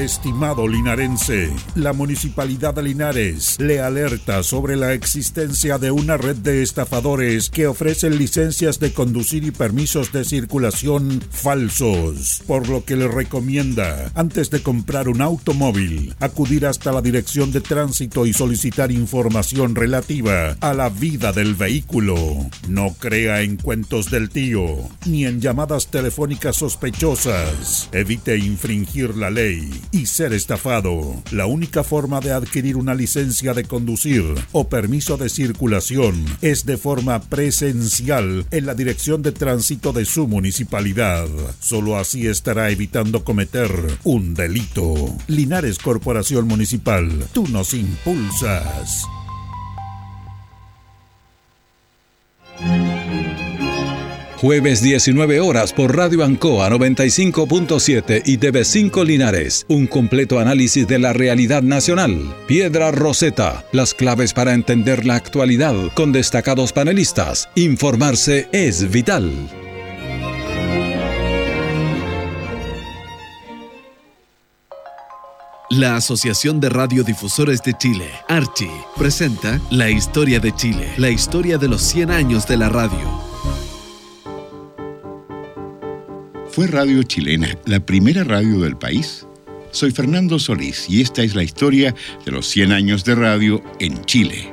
Estimado linarense, la Municipalidad de Linares le alerta sobre la existencia de una red de estafadores que ofrecen licencias de conducir y permisos de circulación falsos, por lo que le recomienda, antes de comprar un automóvil, acudir hasta la Dirección de Tránsito y solicitar información relativa a la vida del vehículo. No crea en cuentos del tío, ni en llamadas telefónicas sospechosas. Evite infringir la ley y ser estafado. La única forma de adquirir una licencia de conducir o permiso de circulación es de forma presencial en la dirección de tránsito de su municipalidad. Solo así estará evitando cometer un delito. Linares Corporación Municipal, tú nos impulsas. Jueves 19 horas por Radio Ancoa 95.7 y TV5 Linares. Un completo análisis de la realidad nacional. Piedra Roseta. Las claves para entender la actualidad con destacados panelistas. Informarse es vital. La Asociación de Radiodifusores de Chile, Archi, presenta La Historia de Chile, la historia de los 100 años de la radio ¿Fue Radio Chilena la primera radio del país? Soy Fernando Solís y esta es la historia de los 100 años de radio en Chile.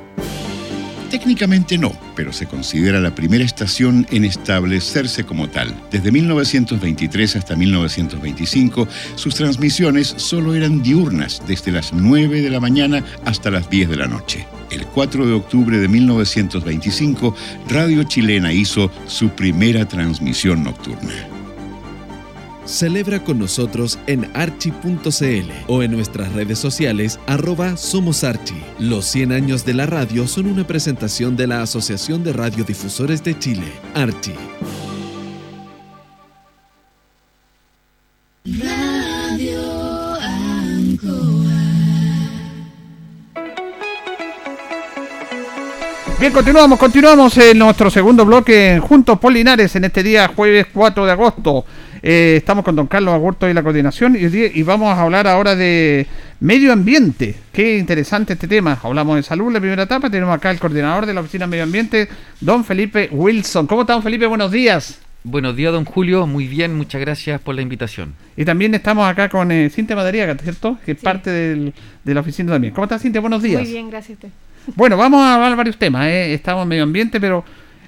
Técnicamente no, pero se considera la primera estación en establecerse como tal. Desde 1923 hasta 1925, sus transmisiones solo eran diurnas, desde las 9 de la mañana hasta las 10 de la noche. El 4 de octubre de 1925, Radio Chilena hizo su primera transmisión nocturna. Celebra con nosotros en archi.cl o en nuestras redes sociales arroba Somos Archi. Los 100 años de la radio son una presentación de la Asociación de Radiodifusores de Chile, Archi. Radio Ancoa. Bien, continuamos, continuamos en nuestro segundo bloque en Juntos Polinares en este día jueves 4 de agosto. Eh, estamos con don Carlos Agurto y la coordinación y, vamos a hablar ahora de medio ambiente. Qué interesante este tema. Hablamos de salud, la primera etapa. Tenemos acá el coordinador de la Oficina de Medio Ambiente, don Felipe Wilson. ¿Cómo está, don Felipe? Buenos días. Buenos días, don Julio. Muy bien, muchas gracias por la invitación. Y también estamos acá con eh, Cintia Madariaga, ¿cierto? Que es parte del- de la oficina también. ¿Cómo está, Cintia? Buenos días. Muy bien, gracias a usted. Bueno, vamos a hablar varios temas. ¿eh? Estamos en medio ambiente, pero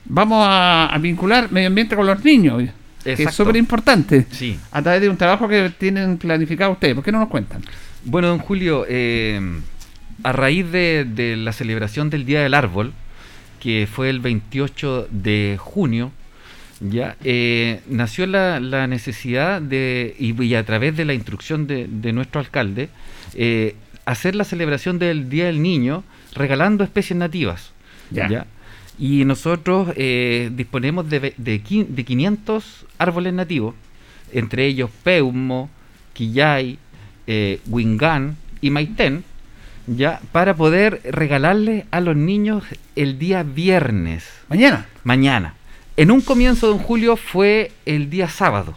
vamos a, a vincular medio ambiente con los niños, que es súper importante. Sí. A través de un trabajo que tienen planificado ustedes. ¿Por qué no nos cuentan? Bueno, don Julio, eh, a raíz de, de la celebración del Día del Árbol, que fue el 28 de junio, ya eh, nació la, la necesidad de, y, y a través de la instrucción de, de nuestro alcalde, eh, hacer la celebración del Día del Niño regalando especies nativas. Ya. Y nosotros eh, disponemos de, de, quin- de 500 árboles nativos, entre ellos Peumo, Quillay, eh, Wingán y Maitén, ya, para poder regalarles a los niños el día viernes. Mañana. Mañana. En un comienzo, don Julio, fue el día sábado.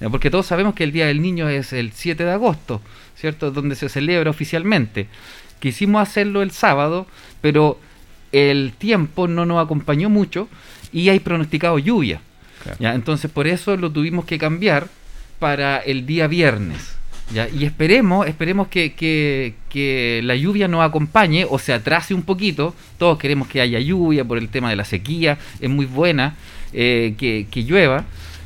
ya, Porque todos sabemos que el Día del Niño es el 7 de agosto, ¿cierto? Donde se celebra oficialmente. Quisimos hacerlo el sábado, pero el tiempo no nos acompañó mucho y hay pronosticado lluvia. ¿ya? Entonces por eso lo tuvimos que cambiar para el día viernes. ¿ya? Y esperemos, esperemos que, que- que la lluvia nos acompañe o se atrase un poquito. Todos queremos que haya lluvia por el tema de la sequía. Es muy buena eh, que, que llueva.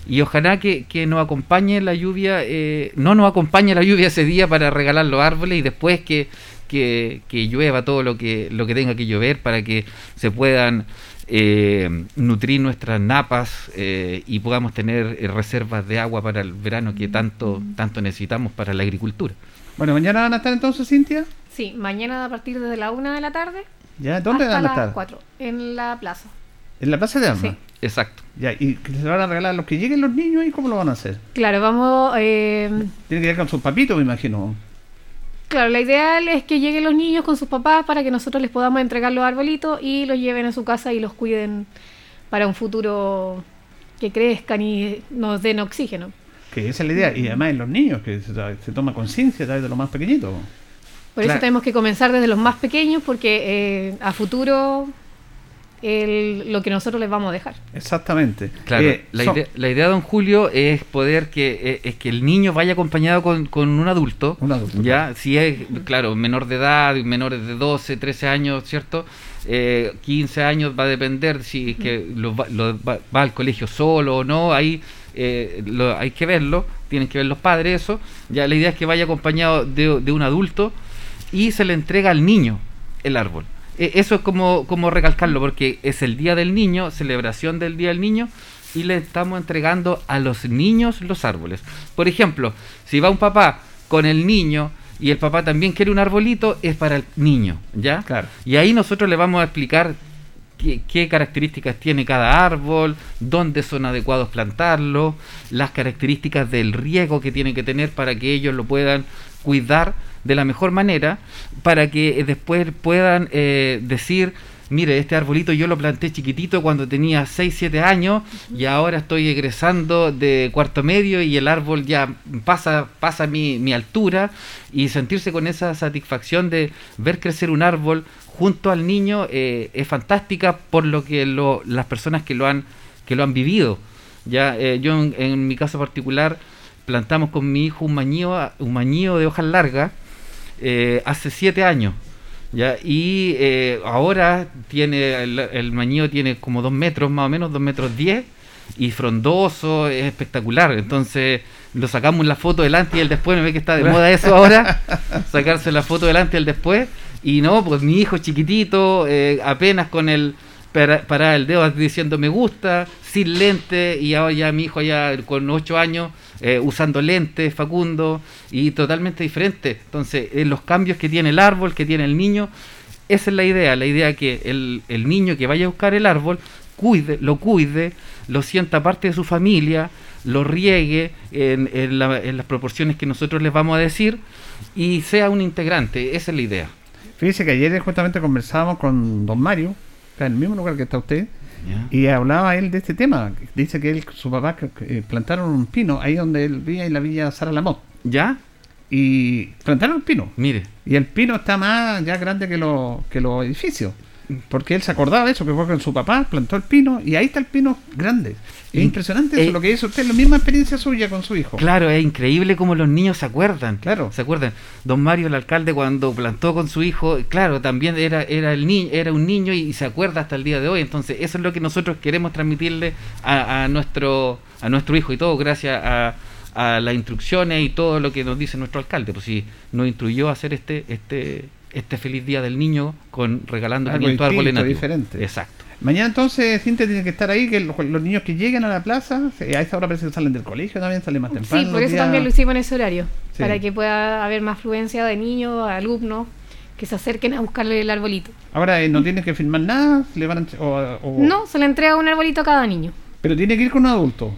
Y ojalá que, que nos acompañe la lluvia, eh, no nos acompañe la lluvia ese día para regalar los árboles y después que, que, que llueva todo lo que, lo que tenga que llover para que se puedan eh, nutrir nuestras napas eh, y podamos tener eh, reservas de agua para el verano que tanto, tanto necesitamos para la agricultura. Bueno, mañana van a estar entonces, Cintia. Sí, mañana a partir de la una de la tarde. ¿Ya? ¿Dónde hasta van a las estar? 4, en la plaza. En la Plaza de Armas. Sí. Exacto. Ya, ¿y que se van a regalar a los que lleguen los niños y cómo lo van a hacer? Claro, vamos. eh, Tienen que ir con sus papitos, me imagino. Claro, la ideal es que lleguen los niños con sus papás para que nosotros les podamos entregar los arbolitos y los lleven a su casa y los cuiden para un futuro que crezcan y nos den oxígeno. Que esa es la idea. Y además en los niños, que se, se toma conciencia a través de los más pequeñitos. Por Claro. eso tenemos que comenzar desde los más pequeños porque eh, a futuro el- lo que nosotros les vamos a dejar. Exactamente. Claro, Eh, la, son- idea, la idea, don Julio, es poder que eh, es que el niño vaya acompañado con, con un adulto. Un adulto, Ya, si es, claro, menor de edad, menores de 12, 13 años, ¿cierto? Eh, 15 años va a depender si es que lo va, lo va- va al colegio solo o no, ahí eh, lo- hay que verlo, tienen que ver los padres eso. Ya la idea es que vaya acompañado de, de un adulto y se le entrega al niño el árbol. E- Eso es como, como recalcarlo, porque es el Día del Niño, celebración del Día del Niño, y le estamos entregando a los niños los árboles. Por ejemplo, si va un papá con el niño y el papá también quiere un arbolito, es para el niño, ¿ya? Claro. Y ahí nosotros le vamos a explicar qué, qué características tiene cada árbol, dónde son adecuados plantarlo, las características del riego que tiene que tener para que ellos lo puedan cuidar de la mejor manera, para que eh, después puedan eh, decir, mire, este arbolito yo lo planté chiquitito cuando tenía 6, 7 años y ahora estoy egresando de cuarto medio y el árbol ya pasa, pasa mi, mi altura y sentirse con esa satisfacción de ver crecer un árbol junto al niño eh, es fantástica por lo que lo- las personas que lo han, que lo han vivido. Ya, eh, yo en, en mi caso particular plantamos con mi hijo un mañío, un mañío de hojas largas eh, hace siete años. ¿ya? Y eh, ahora tiene el, el mañío tiene como dos metros más o menos, dos metros diez y frondoso, es espectacular. Entonces lo sacamos la foto delante y el después, me ve que está de moda eso ahora, sacarse la foto delante y el después. Y no, pues mi hijo chiquitito, eh, apenas con el para, para el dedo diciendo me gusta, sin lente, y ahora ya mi hijo ya con 8 años eh, usando lentes, Facundo, y totalmente diferente. Entonces, eh, los cambios que tiene el árbol, que tiene el niño, esa es la idea, la idea que el, niño que vaya a buscar el árbol, cuide, lo cuide, lo sienta parte de su familia, lo riegue en, la- en las proporciones que nosotros les vamos a decir y sea un integrante, esa es la idea. Fíjese que ayer justamente conversábamos con don Mario, en el mismo lugar que está usted, y hablaba él de este tema. Dice que él, su papá eh, plantaron un pino ahí donde él vivía en la villa Sara Lamot. ¿Ya? Y plantaron un pino. Mire, Y el pino está más ya grande que, lo- que los edificios. Porque él se acordaba de eso, que fue con su papá, plantó el pino y ahí está el pino grande. Es impresionante eso, eh, lo que hizo usted, la misma experiencia suya con su hijo. Claro, es increíble cómo los niños se acuerdan. Claro. Se acuerdan. Don Mario, el alcalde, cuando plantó con su hijo, claro, también era, era, el ni era un niño y, se acuerda hasta el día de hoy. Entonces, eso es lo que nosotros queremos transmitirle a, a nuestro, a nuestro hijo y todo gracias a, a las instrucciones y todo lo que nos dice nuestro alcalde. Pues sí, nos instruyó a hacer este, este, este feliz día del niño con regalando Algo 500 árboles nativos. diferente. Exacto. Mañana entonces Cintia tiene que estar ahí, que los, los niños que lleguen a la plaza, a esa hora parece que salen del colegio también, salen más temprano. Sí, por eso días- también lo hicimos en ese horario, Sí. para que pueda haber más fluencia de niños, alumnos, que se acerquen a buscarle el arbolito. Ahora eh, no tiene que firmar nada, le van a o- o- No, se le entrega un arbolito a cada niño. pero tiene que ir con un adulto.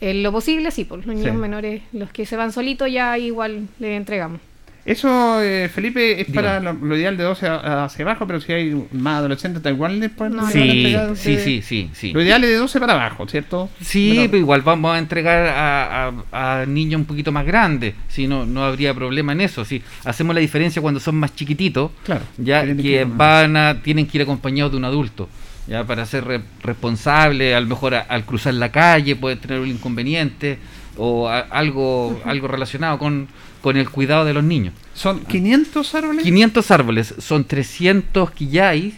En lo posible, sí, por los niños Sí. menores, los que se van solitos, ya igual le entregamos. Eso, eh, Felipe, es para lo, lo ideal de 12 a- hacia abajo, pero si hay más adolescentes, da igual después. No, Sí, a Sí, sí, sí, sí. Lo ideal es de 12 para abajo, ¿cierto? Sí, pero igual vamos a entregar a, a- a niños un poquito más grandes, si no, no habría problema en eso. Si hacemos la diferencia cuando son más chiquititos, Claro, ya que van a, tienen que ir acompañados de un adulto, ya para ser re- responsable, a lo mejor a- al cruzar la calle puede tener un inconveniente o a- algo, algo relacionado con, con el cuidado de los niños. Son 500 árboles. 500 árboles, son 300 quillay,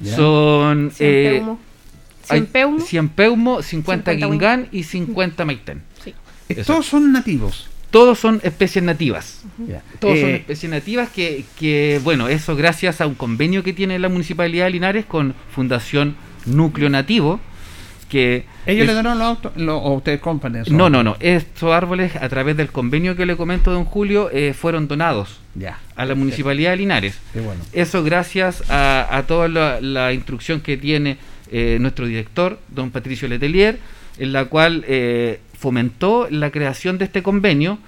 Ya. son 100 eh, peumo, 100 hay peumo, 100 peumo, 50 50 guingán y 50 maitén. sí. Eh, Todos son nativos. Todos son especies nativas. Ya. Todos son Eh, especies nativas que, que, bueno, eso gracias a un convenio que tiene la Municipalidad de Linares con Fundación Núcleo Nativo, que... ¿Ellos es- le dieron los autos lo- o ustedes compran eso? No, no, no. Estos árboles, a través del convenio que le comento, don Julio, eh, fueron donados Ya. a la Municipalidad de Linares. Qué bueno. Eso gracias a, a toda la, la instrucción que tiene eh, nuestro director, don Patricio Letelier, en la cual eh, fomentó la creación de este convenio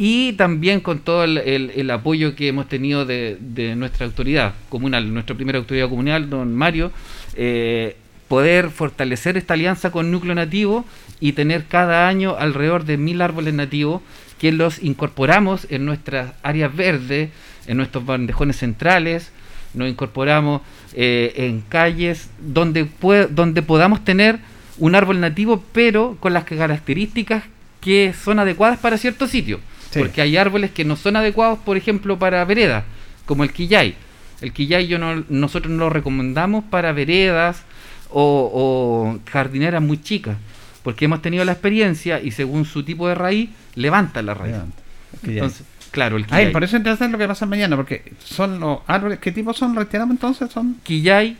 y también con todo el, el- el apoyo que hemos tenido de, de nuestra autoridad comunal, nuestra primera autoridad comunal, don Mario, eh, poder fortalecer esta alianza con Núcleo Nativo y tener cada año alrededor de mil árboles nativos que los incorporamos en nuestras áreas verdes, en nuestros bandejones centrales, nos incorporamos eh, en calles donde, donde podamos tener un árbol nativo, pero con las características que son adecuadas para ciertos sitios. Sí. Porque hay árboles que no son adecuados, por ejemplo, para veredas, como el quillay. El quillay yo no, nosotros no lo recomendamos para veredas o, o jardineras muy chicas, porque hemos tenido la experiencia y según su tipo de raíz, levanta la raíz. Levanta. Entonces, claro, el quillay. y por eso es interesante lo que pasa mañana, porque son los árboles. ¿Qué tipo son? Reiteramos entonces, son. quillay,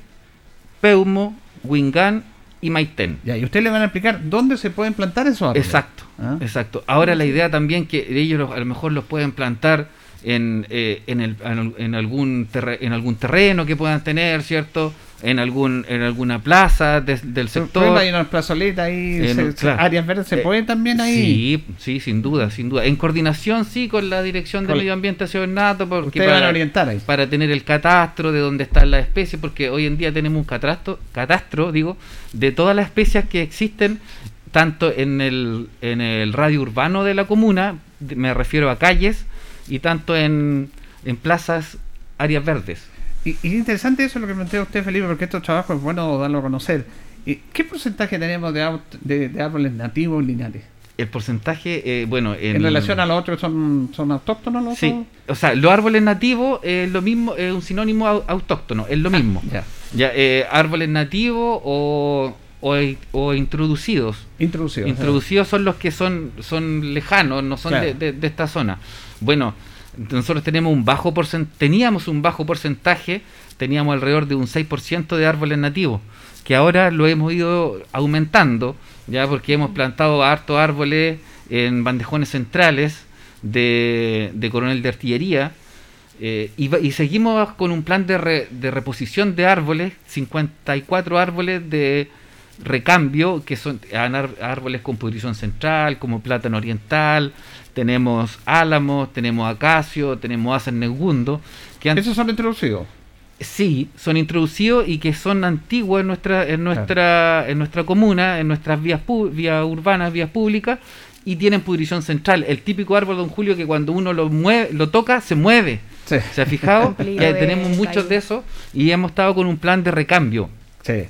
peumo, wingán y maitén. Ya, y ustedes le van a explicar dónde se pueden plantar esos árboles. Exacto, Ah. exacto. Ahora la idea también que ellos los- a lo mejor los pueden plantar en, eh, en, el- en, algún en algún terreno que puedan tener, ¿cierto? En algún en alguna plaza del Se sector. hay unas plazoletas ahí, se- claro. áreas verdes, se Eh, pueden también ahí. Sí, sí, sin duda, sin duda. En coordinación, sí, con la Dirección de Medio Ambiente de Ciudad Nato, porque Ustedes van a orientar ahí. para tener el catastro de dónde están las especies, porque hoy en día tenemos un catastro, catastro digo, de todas las especies que existen, tanto en el, en el radio urbano de la comuna, me refiero a calles, y tanto en, en plazas, áreas verdes. Y, y es interesante eso lo que plantea usted, Felipe, porque estos trabajos es bueno darlo a conocer. ¿Y ¿Qué porcentaje tenemos de, aut- de, de árboles nativos lineales? El porcentaje, eh, bueno, En, relación a los otros, son, son autóctonos los Sí, o sea, los árboles nativos es lo mismo, es un sinónimo au- autóctono, es lo mismo. Ya. Ya, eh, árboles nativos o, o, o introducidos. Introducidos. Introducidos son los que son, son lejanos, no son Claro. de, de- de esta zona. Bueno, nosotros tenemos un bajo teníamos un bajo porcentaje, teníamos alrededor de un 6% de árboles nativos, que ahora lo hemos ido aumentando, ya porque hemos plantado hartos árboles en bandejones centrales de, de coronel de artillería. eh, y, y seguimos con un plan de, re- de reposición de árboles, 54 árboles de recambio, que son árboles con pudrición central, como plátano oriental, tenemos álamos, tenemos acacio, tenemos acer negundo. Que han- ¿Esos son introducidos? Sí, son introducidos y que son antiguos en nuestra, en nuestra, en nuestra comuna, en nuestras vías, vías urbanas, vías públicas, y tienen pudrición central. El típico árbol, don Julio, que cuando uno lo mueve, lo toca, se mueve. ¿Se ha fijado? Ya tenemos muchos de esos y hemos estado con un plan de recambio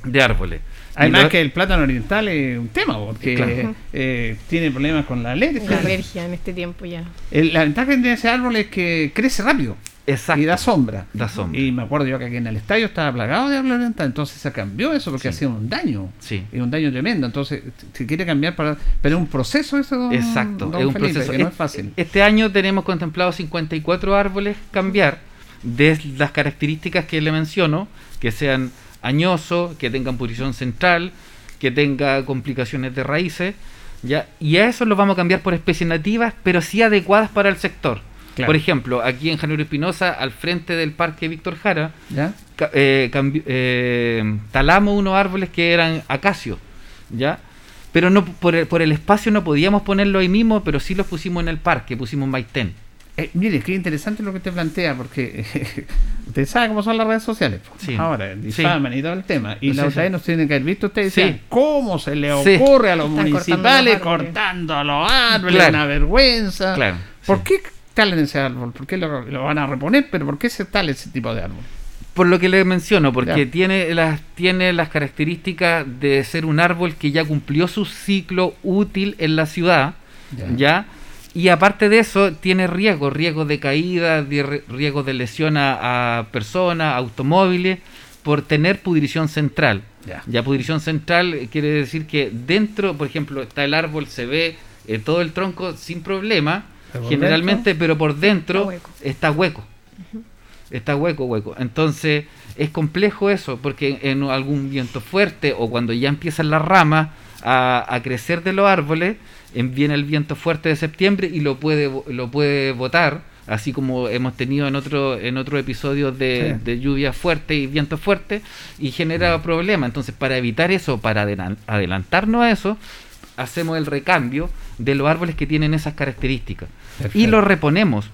de árboles. Además lo- que el plátano oriental es un tema, porque Claro. eh, tiene problemas con la alergia. La alergia en este tiempo ya. El- la ventaja de ese árbol es que crece rápido. Exacto. Y da sombra. Da sombra. Y me acuerdo yo que aquí en el estadio estaba plagado de árbol oriental, entonces se cambió eso porque hacía un daño. Sí. Y un daño tremendo. Entonces se quiere cambiar para. Pero es un proceso eso, don, Exacto, don es un Felipe, proceso. que no es fácil. Este año tenemos contemplado 54 árboles cambiar de las características que le menciono, que sean añosos, que tengan pudrición central, que tenga complicaciones de raíces, ya y a eso los vamos a cambiar por especies nativas, pero sí adecuadas para el sector. Claro. Por ejemplo, aquí en Janeiro Espinosa, al frente del Parque Víctor Jara, ¿Ya? eh, eh, talamos unos árboles que eran acacios, ¿ya? Pero no por el, por el espacio no podíamos ponerlo ahí mismo, pero sí los pusimos en el parque, pusimos maitén. Eh, mire, qué interesante lo que te plantea, porque usted sabe cómo son las redes sociales. po. Sí. Ahora, difaman y todo el tema. Y Sí, la sí. otra vez nos tienen que haber visto ustedes Sí. ¿cómo se le Sí. ocurre a los Están municipales cortando cortando los árboles. los árboles? Claro. Una vergüenza. Claro, ¿Por sí. qué talan ese árbol? ¿Por qué lo, lo van a reponer? ¿Pero por qué se tala ese tipo de árbol? Por lo que le menciono, porque Ya. tiene las, tiene las características de ser un árbol que ya cumplió su ciclo útil en la ciudad, Ya. ¿ya? Y aparte de eso, tiene riesgos, riesgos de caída, riesgos de lesión a, a personas, a automóviles, por tener pudrición central. Ya. Ya pudrición central eh, quiere decir que dentro, por ejemplo, está el árbol, se ve eh, todo el tronco sin problema, generalmente, pero por dentro Está hueco. está hueco. Está hueco, hueco. Entonces es complejo eso, porque en algún viento fuerte o cuando ya empiezan las ramas a, a crecer de los árboles, viene el viento fuerte de septiembre y lo puede lo puede botar, así como hemos tenido en otro en otro episodio de, Sí. de lluvia fuerte y viento fuerte y genera problemas. Entonces, para evitar eso, para adelan- adelantarnos a eso, hacemos el recambio de los árboles que tienen esas características y los reponemos.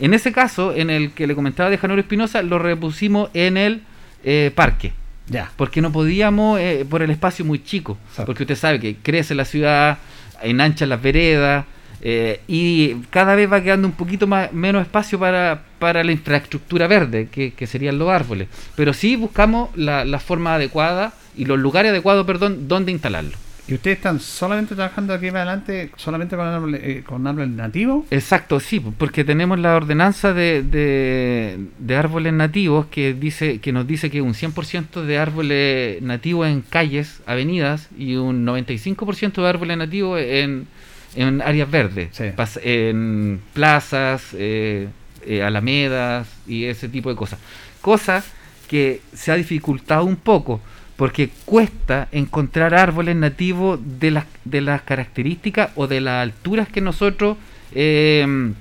En ese caso, en el que le comentaba de Januro Espinosa, lo repusimos en el eh, parque. Ya. Porque no podíamos, eh, por el espacio muy chico. Exacto. Porque usted sabe que crece la ciudad, enanchan las veredas, eh, y cada vez va quedando un poquito más, menos espacio para, para la infraestructura verde, que, que serían los árboles. Pero sí buscamos la, la forma adecuada y los lugares adecuados, perdón, donde instalarlo. ¿Y ustedes están solamente trabajando aquí para adelante, solamente con árboles, eh, con árboles nativos? Exacto, sí, porque tenemos la ordenanza de, de, de árboles nativos que dice que nos dice que un 100% de árboles nativos en calles, avenidas y un 95% de árboles nativos en, en áreas verdes, Sí. en plazas, eh, eh, alamedas y ese tipo de cosas. Cosa que se ha dificultado un poco porque cuesta encontrar árboles nativos de las, de las características o de las alturas que nosotros eh,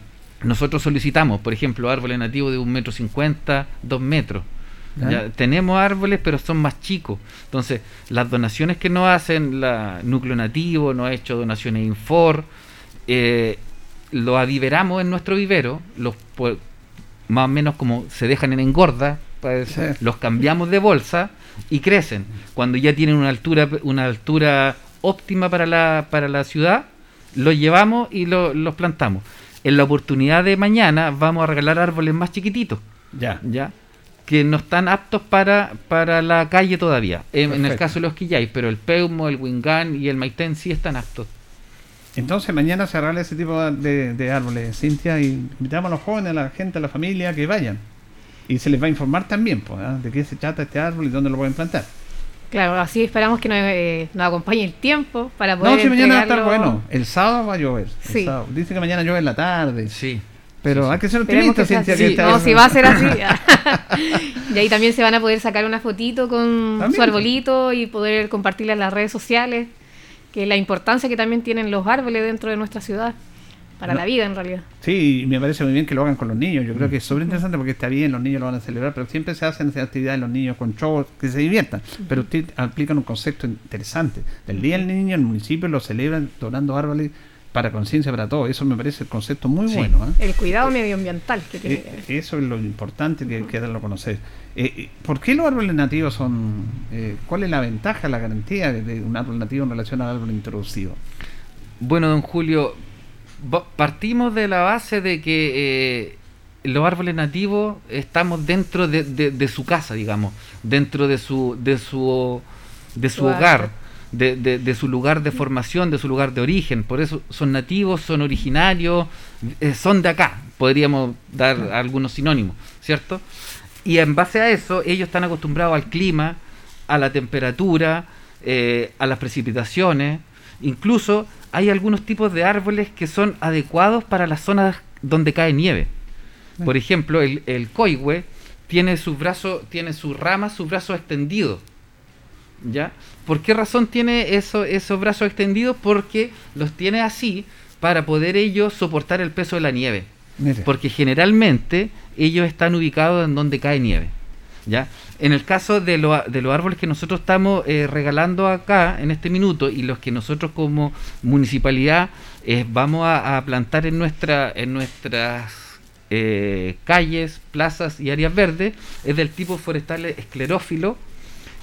nosotros solicitamos. Por ejemplo, árboles nativos de un metro cincuenta, dos metros. Tenemos árboles, pero son más chicos. Entonces, las donaciones que nos hacen, la Núcleo Nativo nos ha hecho donaciones Infor, eh, lo aviveramos en nuestro vivero, los más o menos como se dejan en engorda, Sí. los cambiamos de bolsa y crecen. Cuando ya tienen una altura, una altura óptima para la, para la ciudad, los llevamos y lo- los plantamos. En la oportunidad de mañana vamos a regalar árboles más chiquititos, Ya. ¿ya? que no están aptos para, para la calle todavía. En, en el caso de los quillay, pero el peumo, el wingán y el maitén sí están aptos. Entonces mañana se arregla ese tipo de, de árboles, Cintia, y invitamos a los jóvenes, a la gente, a la familia que vayan. Y se les va a informar también pues, de qué se trata este árbol y dónde lo pueden plantar. Claro, así esperamos que nos, eh, nos acompañe el tiempo para poder No, si mañana va a estar bueno. El sábado va a llover. Sí. Dice que mañana llueve en la tarde. Sí. Pero hay que ser Esperemos optimista, que No, si va a ser así. y ahí también se van a poder sacar una fotito con También. su arbolito y poder compartirla en las redes sociales, que es la importancia que también tienen los árboles dentro de nuestra ciudad, para No. la vida en realidad. Sí, y me parece muy bien que lo hagan con los niños. Yo creo que es súper interesante porque está bien, los niños lo van a celebrar, pero siempre se hacen esas actividades los niños con shows que se diviertan. Pero usted aplica un concepto interesante. El Día del Niño en el municipio lo celebran donando árboles para conciencia para todos. Eso me parece el concepto muy Sí. bueno. ¿ah? El cuidado medioambiental que tiene Eh, eso es lo importante que hay que darlo a conocer. Eh, eh, ¿Por qué los árboles nativos son... eh, ¿Cuál es la ventaja, la garantía de, un árbol nativo en relación al árbol introducido? Bueno, don Julio, partimos de la base de que eh, los árboles nativos estamos dentro de, de- de su casa, digamos, dentro de su de su de su hogar, de su lugar de formación, de su lugar de origen. Por eso son nativos, son originarios, eh, son de acá. Podríamos dar algunos sinónimos, ¿cierto? Y en base a eso, ellos están acostumbrados al clima, a la temperatura, eh, a las precipitaciones. Incluso hay algunos tipos de árboles que son adecuados para las zonas donde cae nieve. Por ejemplo, el, el coihue tiene sus brazos, tiene sus ramas, sus brazos extendidos. ¿Ya? ¿Por qué razón tiene eso, esos brazos extendidos? Porque los tiene así para poder ellos soportar el peso de la nieve. Porque generalmente ellos están ubicados en donde cae nieve. ¿ya? En el caso de, lo- de los árboles que nosotros estamos eh, regalando acá en este minuto y los que nosotros como municipalidad eh, vamos a, plantar en, nuestra, en nuestras eh, calles, plazas y áreas verdes, es del tipo forestal esclerófilo,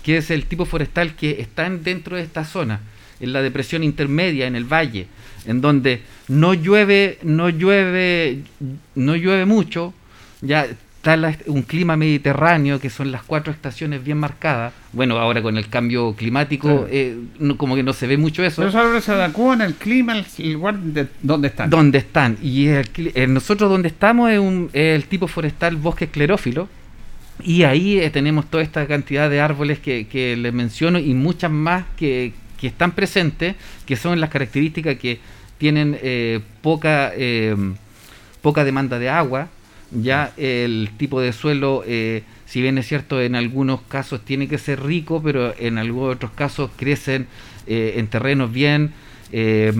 que es el tipo forestal que está en- dentro de esta zona, en la depresión intermedia, en el valle, en donde no llueve, no llueve, no llueve mucho, ya está la- un clima mediterráneo, que son las cuatro estaciones bien marcadas. Bueno, ahora con el cambio climático, Claro. eh, no- como que no se ve mucho eso. Los árboles se adecuan al clima, al lugar de donde están. ¿Dónde están? Y el eh, nosotros donde estamos es, un- es el tipo forestal bosque esclerófilo. Y ahí eh, tenemos toda esta cantidad de árboles que, que les menciono y muchas más que, que están presentes, que son las características que tienen eh, poca, poca demanda de agua. Ya el tipo de suelo, eh, si bien es cierto, en algunos casos tiene que ser rico, pero en algunos otros casos crecen eh, en terrenos bien, eh,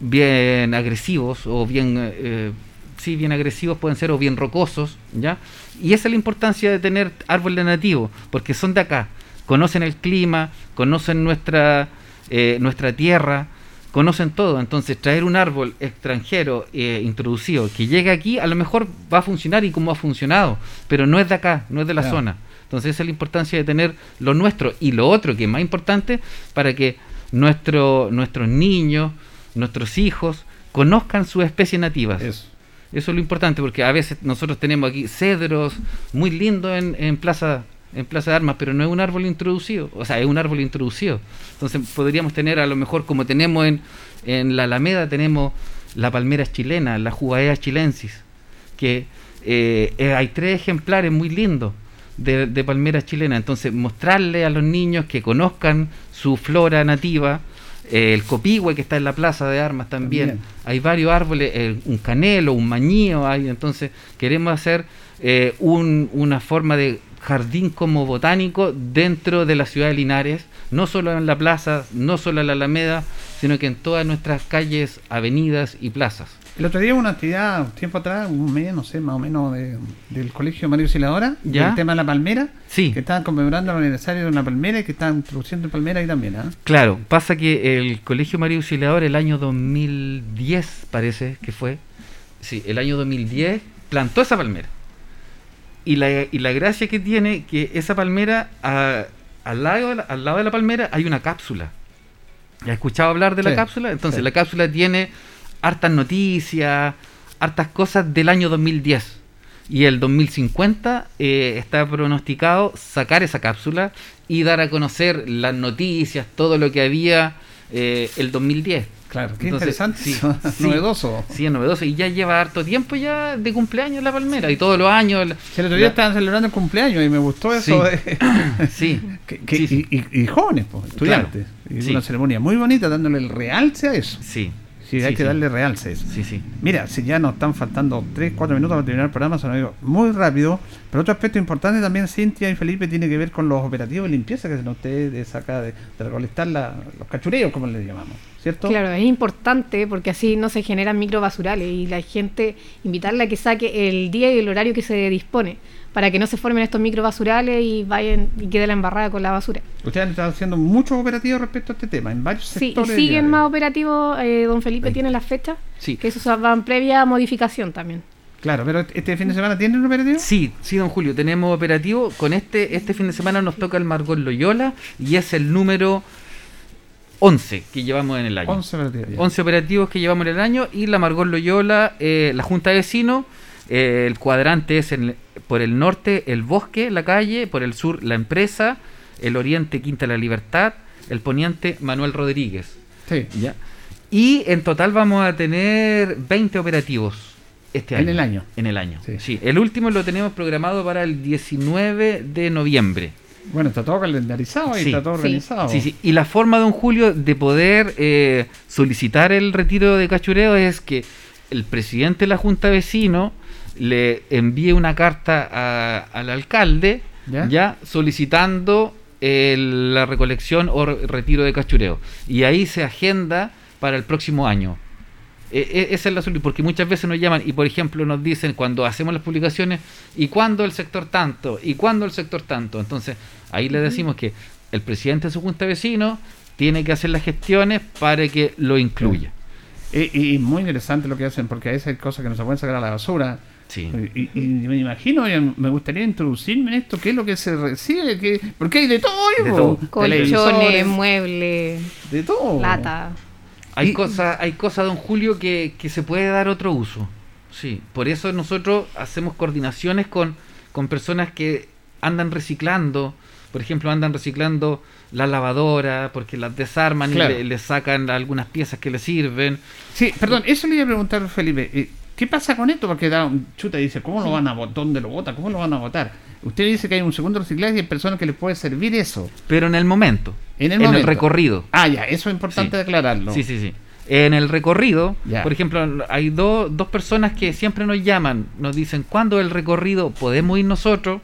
bien agresivos o bien, eh, sí, bien agresivos pueden ser o bien rocosos, ¿ya? Y esa es la importancia de tener árboles nativos, porque son de acá, conocen el clima, conocen nuestra, eh, nuestra tierra, conocen todo. Entonces, traer un árbol extranjero eh, introducido que llegue aquí, a lo mejor va a funcionar y como ha funcionado, pero no es de acá, no es de la Claro. zona. Entonces, esa es la importancia de tener lo nuestro. Y lo otro, que es más importante, para que nuestro, nuestros niños, nuestros hijos, conozcan sus especies nativas. Eso. Eso es lo importante, porque a veces nosotros tenemos aquí cedros muy lindos en, en Plaza en Plaza de Armas, pero no es un árbol introducido, o sea, es un árbol introducido. Entonces podríamos tener a lo mejor como tenemos en, en la Alameda, tenemos la palmera chilena, la Jubaea chilensis, que eh, eh, hay tres ejemplares muy lindos de, de palmera chilena. Entonces mostrarle a los niños que conozcan su flora nativa, eh, el copihue que está en la Plaza de Armas también. También. Hay varios árboles, eh, un canelo, un mañío hay, entonces queremos hacer eh, un- una forma de jardín como botánico dentro de la ciudad de Linares, no solo en la plaza, no solo en la Alameda, sino que en todas nuestras calles, avenidas y plazas. El otro día hubo una actividad, un tiempo atrás, un mes, no sé, más o menos, de- del Colegio Mario Auxiliadora, ¿Ya? el tema de la palmera, Sí. que estaban conmemorando el aniversario de una palmera y que estaban produciendo palmera ahí también, ¿ah? Claro, pasa que el Colegio María Auxiliador el año 2010 parece que fue, sí, el año 2010 plantó esa palmera. Y la, y la gracia que tiene que esa palmera, a- al, lado de la, al lado de la palmera hay una cápsula. ¿Ya has escuchado hablar de la cápsula? Entonces sí. la cápsula tiene hartas noticias, hartas cosas del año 2010. Y el 2050 eh, está pronosticado sacar esa cápsula y dar a conocer las noticias, todo lo que había eh, el 2010. Claro, qué interesante, novedoso. Sí, es novedoso y ya lleva harto tiempo ya de cumpleaños la palmera y todos los años. Sí, el otro día la- estaban celebrando el cumpleaños y me gustó eso. Sí. de- Sí. que- que- Sí, sí. Y, y- y jóvenes, pues, estudiantes. Y Sí. una ceremonia muy bonita dándole el realce a eso. Sí. Sí, hay Sí, que darle realce a eso. Sí, sí. Mira, si ya nos están faltando 3, 4 minutos para terminar el programa, se nos ha ido muy rápido. Pero otro aspecto importante también, Cintia y Felipe, tiene que ver con los operativos de limpieza que se nos ustedes acá de, de recolectar la- los cachureos, como les llamamos. ¿Cierto? Claro, es importante porque así no se generan microbasurales y la gente invitarla a que saque el día y el horario que se dispone para que no se formen estos microbasurales y vayan y quede la embarrada con la basura. Ustedes están haciendo muchos operativos respecto a este tema, en varios Sí, y sectores. siguen diarios. más operativos, eh, don Felipe tiene las fechas, Sí. que esos van previa a modificación también. Claro, pero este fin de semana tienen un operativo. Sí, sí, don Julio, tenemos operativo. Con este este fin de semana nos toca el Margot Loyola y es el número 11 que llevamos en el año. 11 operativos. ya. 11 operativos que llevamos en el año y la Margot Loyola, eh, la Junta de Vecinos, eh, el cuadrante es en- por el norte el bosque, la calle, por el sur la empresa, el oriente Quinta la Libertad, el poniente Manuel Rodríguez. Sí. ¿ya? Y en total vamos a tener 20 operativos este En año. el año. En el año. Sí. Sí. El último lo tenemos programado para el 19 de noviembre. Bueno, está todo calendarizado y Sí. está todo organizado. Sí, sí. Y la forma, don Julio, de poder eh, solicitar el retiro de cachureo es que el presidente de la Junta Vecino le envíe una carta a- al alcalde ¿Ya? ¿Ya? solicitando el- la recolección o re- retiro de cachureo. Y ahí se agenda para el próximo año. E- e- esa es la solución, porque muchas veces nos llaman y, por ejemplo, nos dicen cuando hacemos las publicaciones, ¿y cuándo el sector tanto? ¿Y cuándo el sector tanto? Entonces, ahí le decimos que el presidente de su junta de vecinos tiene que hacer las gestiones para que lo incluya. Y, y muy interesante lo que hacen, porque a veces hay cosas que no se pueden sacar a la basura. Sí. Y, y me imagino, me gustaría introducirme en esto, qué es lo que se recibe, qué, porque hay de todo, De todo. Colchones, muebles, de todo. lata. Hay Y- cosas, hay cosas, don Julio, que, que se puede dar otro uso. Sí, por eso nosotros hacemos coordinaciones con, con personas que andan reciclando. Por ejemplo, andan reciclando la lavadora porque las desarman Claro. y le, le sacan algunas piezas que le sirven. Sí, perdón, eso le iba a preguntar Felipe. ¿Qué pasa con esto? Porque da un chuta y dice, ¿cómo lo van a votar? ¿Dónde lo vota? ¿Cómo lo van a votar? Usted dice que hay un segundo reciclaje y hay personas que les puede servir eso. Pero en el momento, En el en momento. el recorrido. Ah, ya, eso es importante Sí. aclararlo. Sí, sí, sí. En el recorrido, Ya. por ejemplo, hay do- dos personas que siempre nos llaman, nos dicen, ¿cuándo el recorrido podemos ir nosotros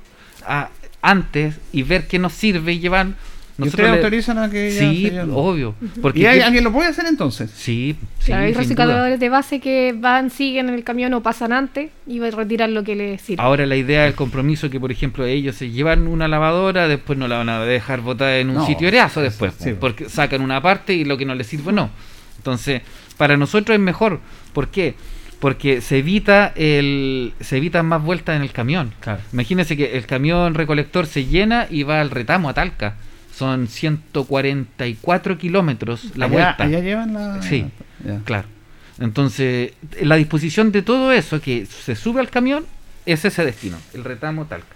a- antes y ver qué nos sirve y llevar? ¿Y Nosotros ustedes le- autorizan a que Sí, obvio. Porque ¿Y hay- yo- alguien lo puede hacer entonces? Sí, sí, Claro, hay recicladores de base que van, siguen en el camión o pasan antes y van a retirar lo que les sirve. Ahora la idea del compromiso que, por ejemplo, ellos se llevan una lavadora, después no la van a dejar botada en un No, sitio erazo después, sí. porque sacan una parte y lo que no les sirve no. Entonces, para nosotros es mejor. ¿Por qué? Porque se evita el se evitan más vueltas en el camión. Claro. Imagínense que el camión recolector se llena y va al retamo a Talca. Son 144 kilómetros la allá, vuelta. allá llevan la... Sí, claro. Entonces, la disposición de todo eso que se sube al camión es ese destino, el retamo Talca.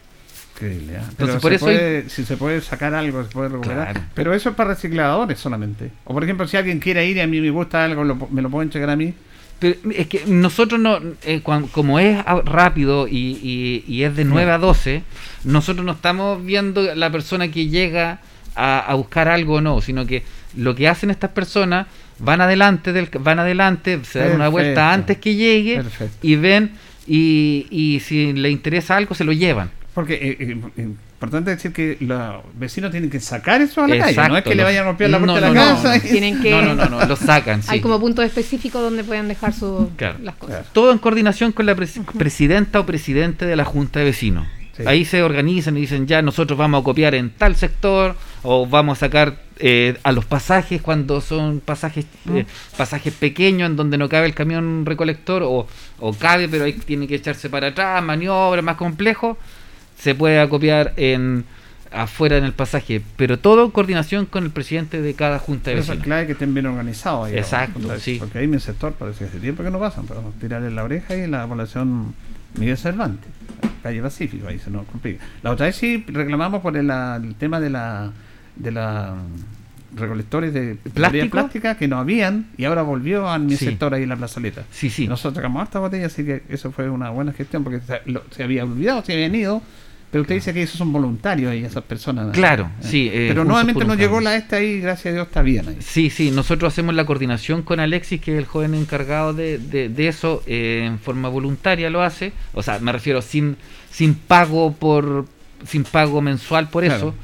Increíble, ¿eh? Entonces, por eso puede- si se puede sacar algo, se puede recuperar. Claro. Pero eso es para recicladores solamente. O por ejemplo, si alguien quiere ir y a mí me gusta algo, lo- me lo pueden entregar a mí. Pero es que nosotros no, eh, como es rápido y, y- y es de 9 a 12, nosotros no estamos viendo la persona que llega a, a buscar algo o no, sino que lo que hacen estas personas van adelante, del, van adelante, se dan una vuelta antes que llegue Perfecto. y ven y, y si le interesa algo se lo llevan. Porque eh, eh, importante decir que los vecinos tienen que sacar eso a la calle. No es que le vayan a romper la puerta no, de la no, casa. no. y- Tienen que, No, no, no, no, lo sacan. sí. Hay como puntos específicos donde pueden dejar su, Claro. las cosas. Todo en coordinación con la pres- presidenta o presidente de la Junta de Vecinos. Sí. Ahí se organizan y dicen, ya nosotros vamos a copiar en tal sector o vamos a sacar eh, a los pasajes cuando son pasajes eh, pasajes pequeños en donde no cabe el camión recolector o, o cabe pero ahí tiene que echarse para atrás, maniobra más complejo, se puede acopiar en afuera en el pasaje, pero todo en coordinación con el presidente de cada junta de eso es vecinos. clave que estén bien organizados. ahí Exacto, sí. Porque ahí mi sector parece que hace tiempo que no pasan, pero vamos a tirarle la oreja y la población Miguel Cervantes, calle Pacífico, ahí se nos complica. La otra vez sí reclamamos por el, el tema de la de la recolectores de plástica que no habían y ahora volvió a mi Sí. sector ahí en la plazoleta. Sí, sí. Nosotros sacamos harta botella, así que eso fue una buena gestión porque se, lo- se había olvidado, se habían ido. Pero usted dice que esos son voluntarios ahí, esas personas. Claro, Eh, sí, eh, pero nuevamente nos llegó la esta ahí, gracias a Dios está bien ahí. Sí, sí, nosotros hacemos la coordinación con Alexis, que es el joven encargado de, de- de eso, eh, en forma voluntaria lo hace, o sea, me refiero sin, sin pago por sin pago mensual por Claro. eso,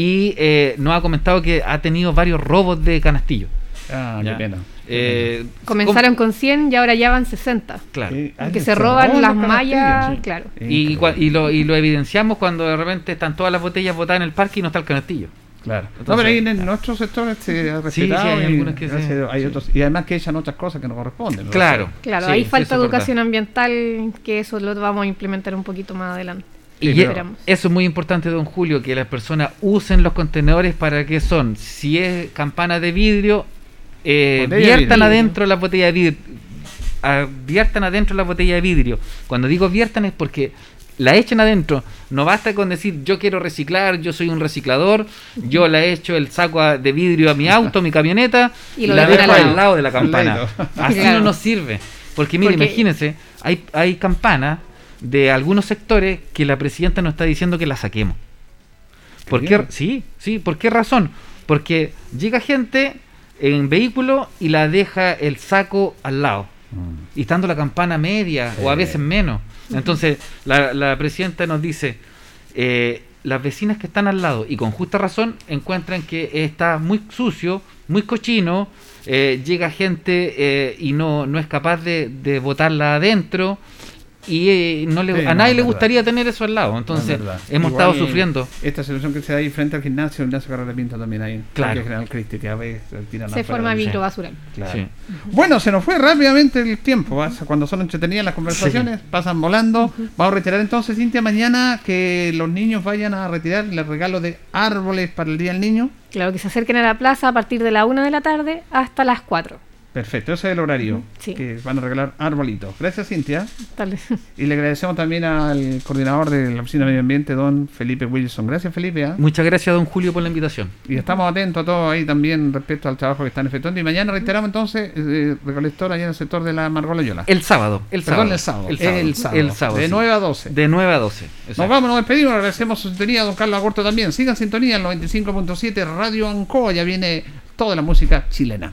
y eh, nos ha comentado que ha tenido varios robos de canastillo. Ah, Ya. qué pena. Eh, Comenzaron con 100 y ahora ya van 60. Claro. Que se roban las mallas, sí. claro. Y, y, lo, y lo evidenciamos cuando de repente están todas las botellas botadas en el parque y no está el canastillo. Claro. no, pero ahí en nuestro sector se ha Sí, sí, respetado. hay y, algunos que gracias sí, hay sí. otros, y además que echan otras cosas que no corresponden. ¿no? Claro. Claro, Sí, ahí sí, falta verdad. educación ambiental, que eso lo vamos a implementar un poquito más adelante. Y Sí, eso es muy importante, don Julio, que las personas usen los contenedores para que son, si es campana de vidrio, eh, viertan vidrio. adentro la botella de vidrio. ah, viertan adentro la botella de vidrio. Cuando digo viertan es porque la echen adentro. No basta con decir yo quiero reciclar, yo soy un reciclador, yo la echo el saco de vidrio a mi auto, mi camioneta Y la dejo al lado. lado de la campana. Así Claro. no nos sirve. Porque mire, Porque- imagínense, hay, hay campanas de algunos sectores que la presidenta nos está diciendo que la saquemos. ¿Por qué? Sí, sí, ¿por qué razón? Porque llega gente en vehículo y la deja el saco al lado. Y estando la campana media o a veces menos. Entonces, la, la presidenta nos dice, eh, las vecinas que están al lado, y con justa razón, encuentran que está muy sucio, muy cochino, eh, llega gente eh, y no, no es capaz de, de botarla adentro. Y eh, no le, Sí, a nadie le verdad. gustaría tener eso al lado. No, es Entonces, hemos Igual, estado sufriendo. Esta situación que se da ahí frente al gimnasio, el gimnasio Carrera Pinto también ahí. Claro. Parque General Cristi, que a veces tiran Se forma micro basural. Claro. Sí. Bueno, se nos fue rápidamente el tiempo. Cuando son entretenidas las conversaciones, pasan volando. Vamos a retirar entonces, Cintia, mañana que los niños vayan a retirar el regalo de árboles para el Día del Niño. Claro, que se acerquen a la plaza a partir de la 1 de la tarde hasta las 4. Perfecto, ese es el horario. Sí. Que van a regalar arbolitos. Gracias, Cintia. Y le agradecemos también al coordinador de la Oficina de Medio Ambiente, don Felipe Wilson. Gracias, Felipe. ¿ah? Muchas gracias, don Julio, por la invitación. Y estamos atentos a todo ahí también respecto al trabajo que están efectuando. Y mañana reiteramos entonces eh, recolector allá en el sector de la Margoloyola. El sábado. El Perdón, sábado. el sábado. El sábado. El sábado. De sí. 9 a 12. De 9 a 12. Nos vamos, nos despedimos, agradecemos su sintonía, don Carlos Agurto también. Sigan sintonía en 95.7 Radio Ancoa, ya viene toda la música chilena.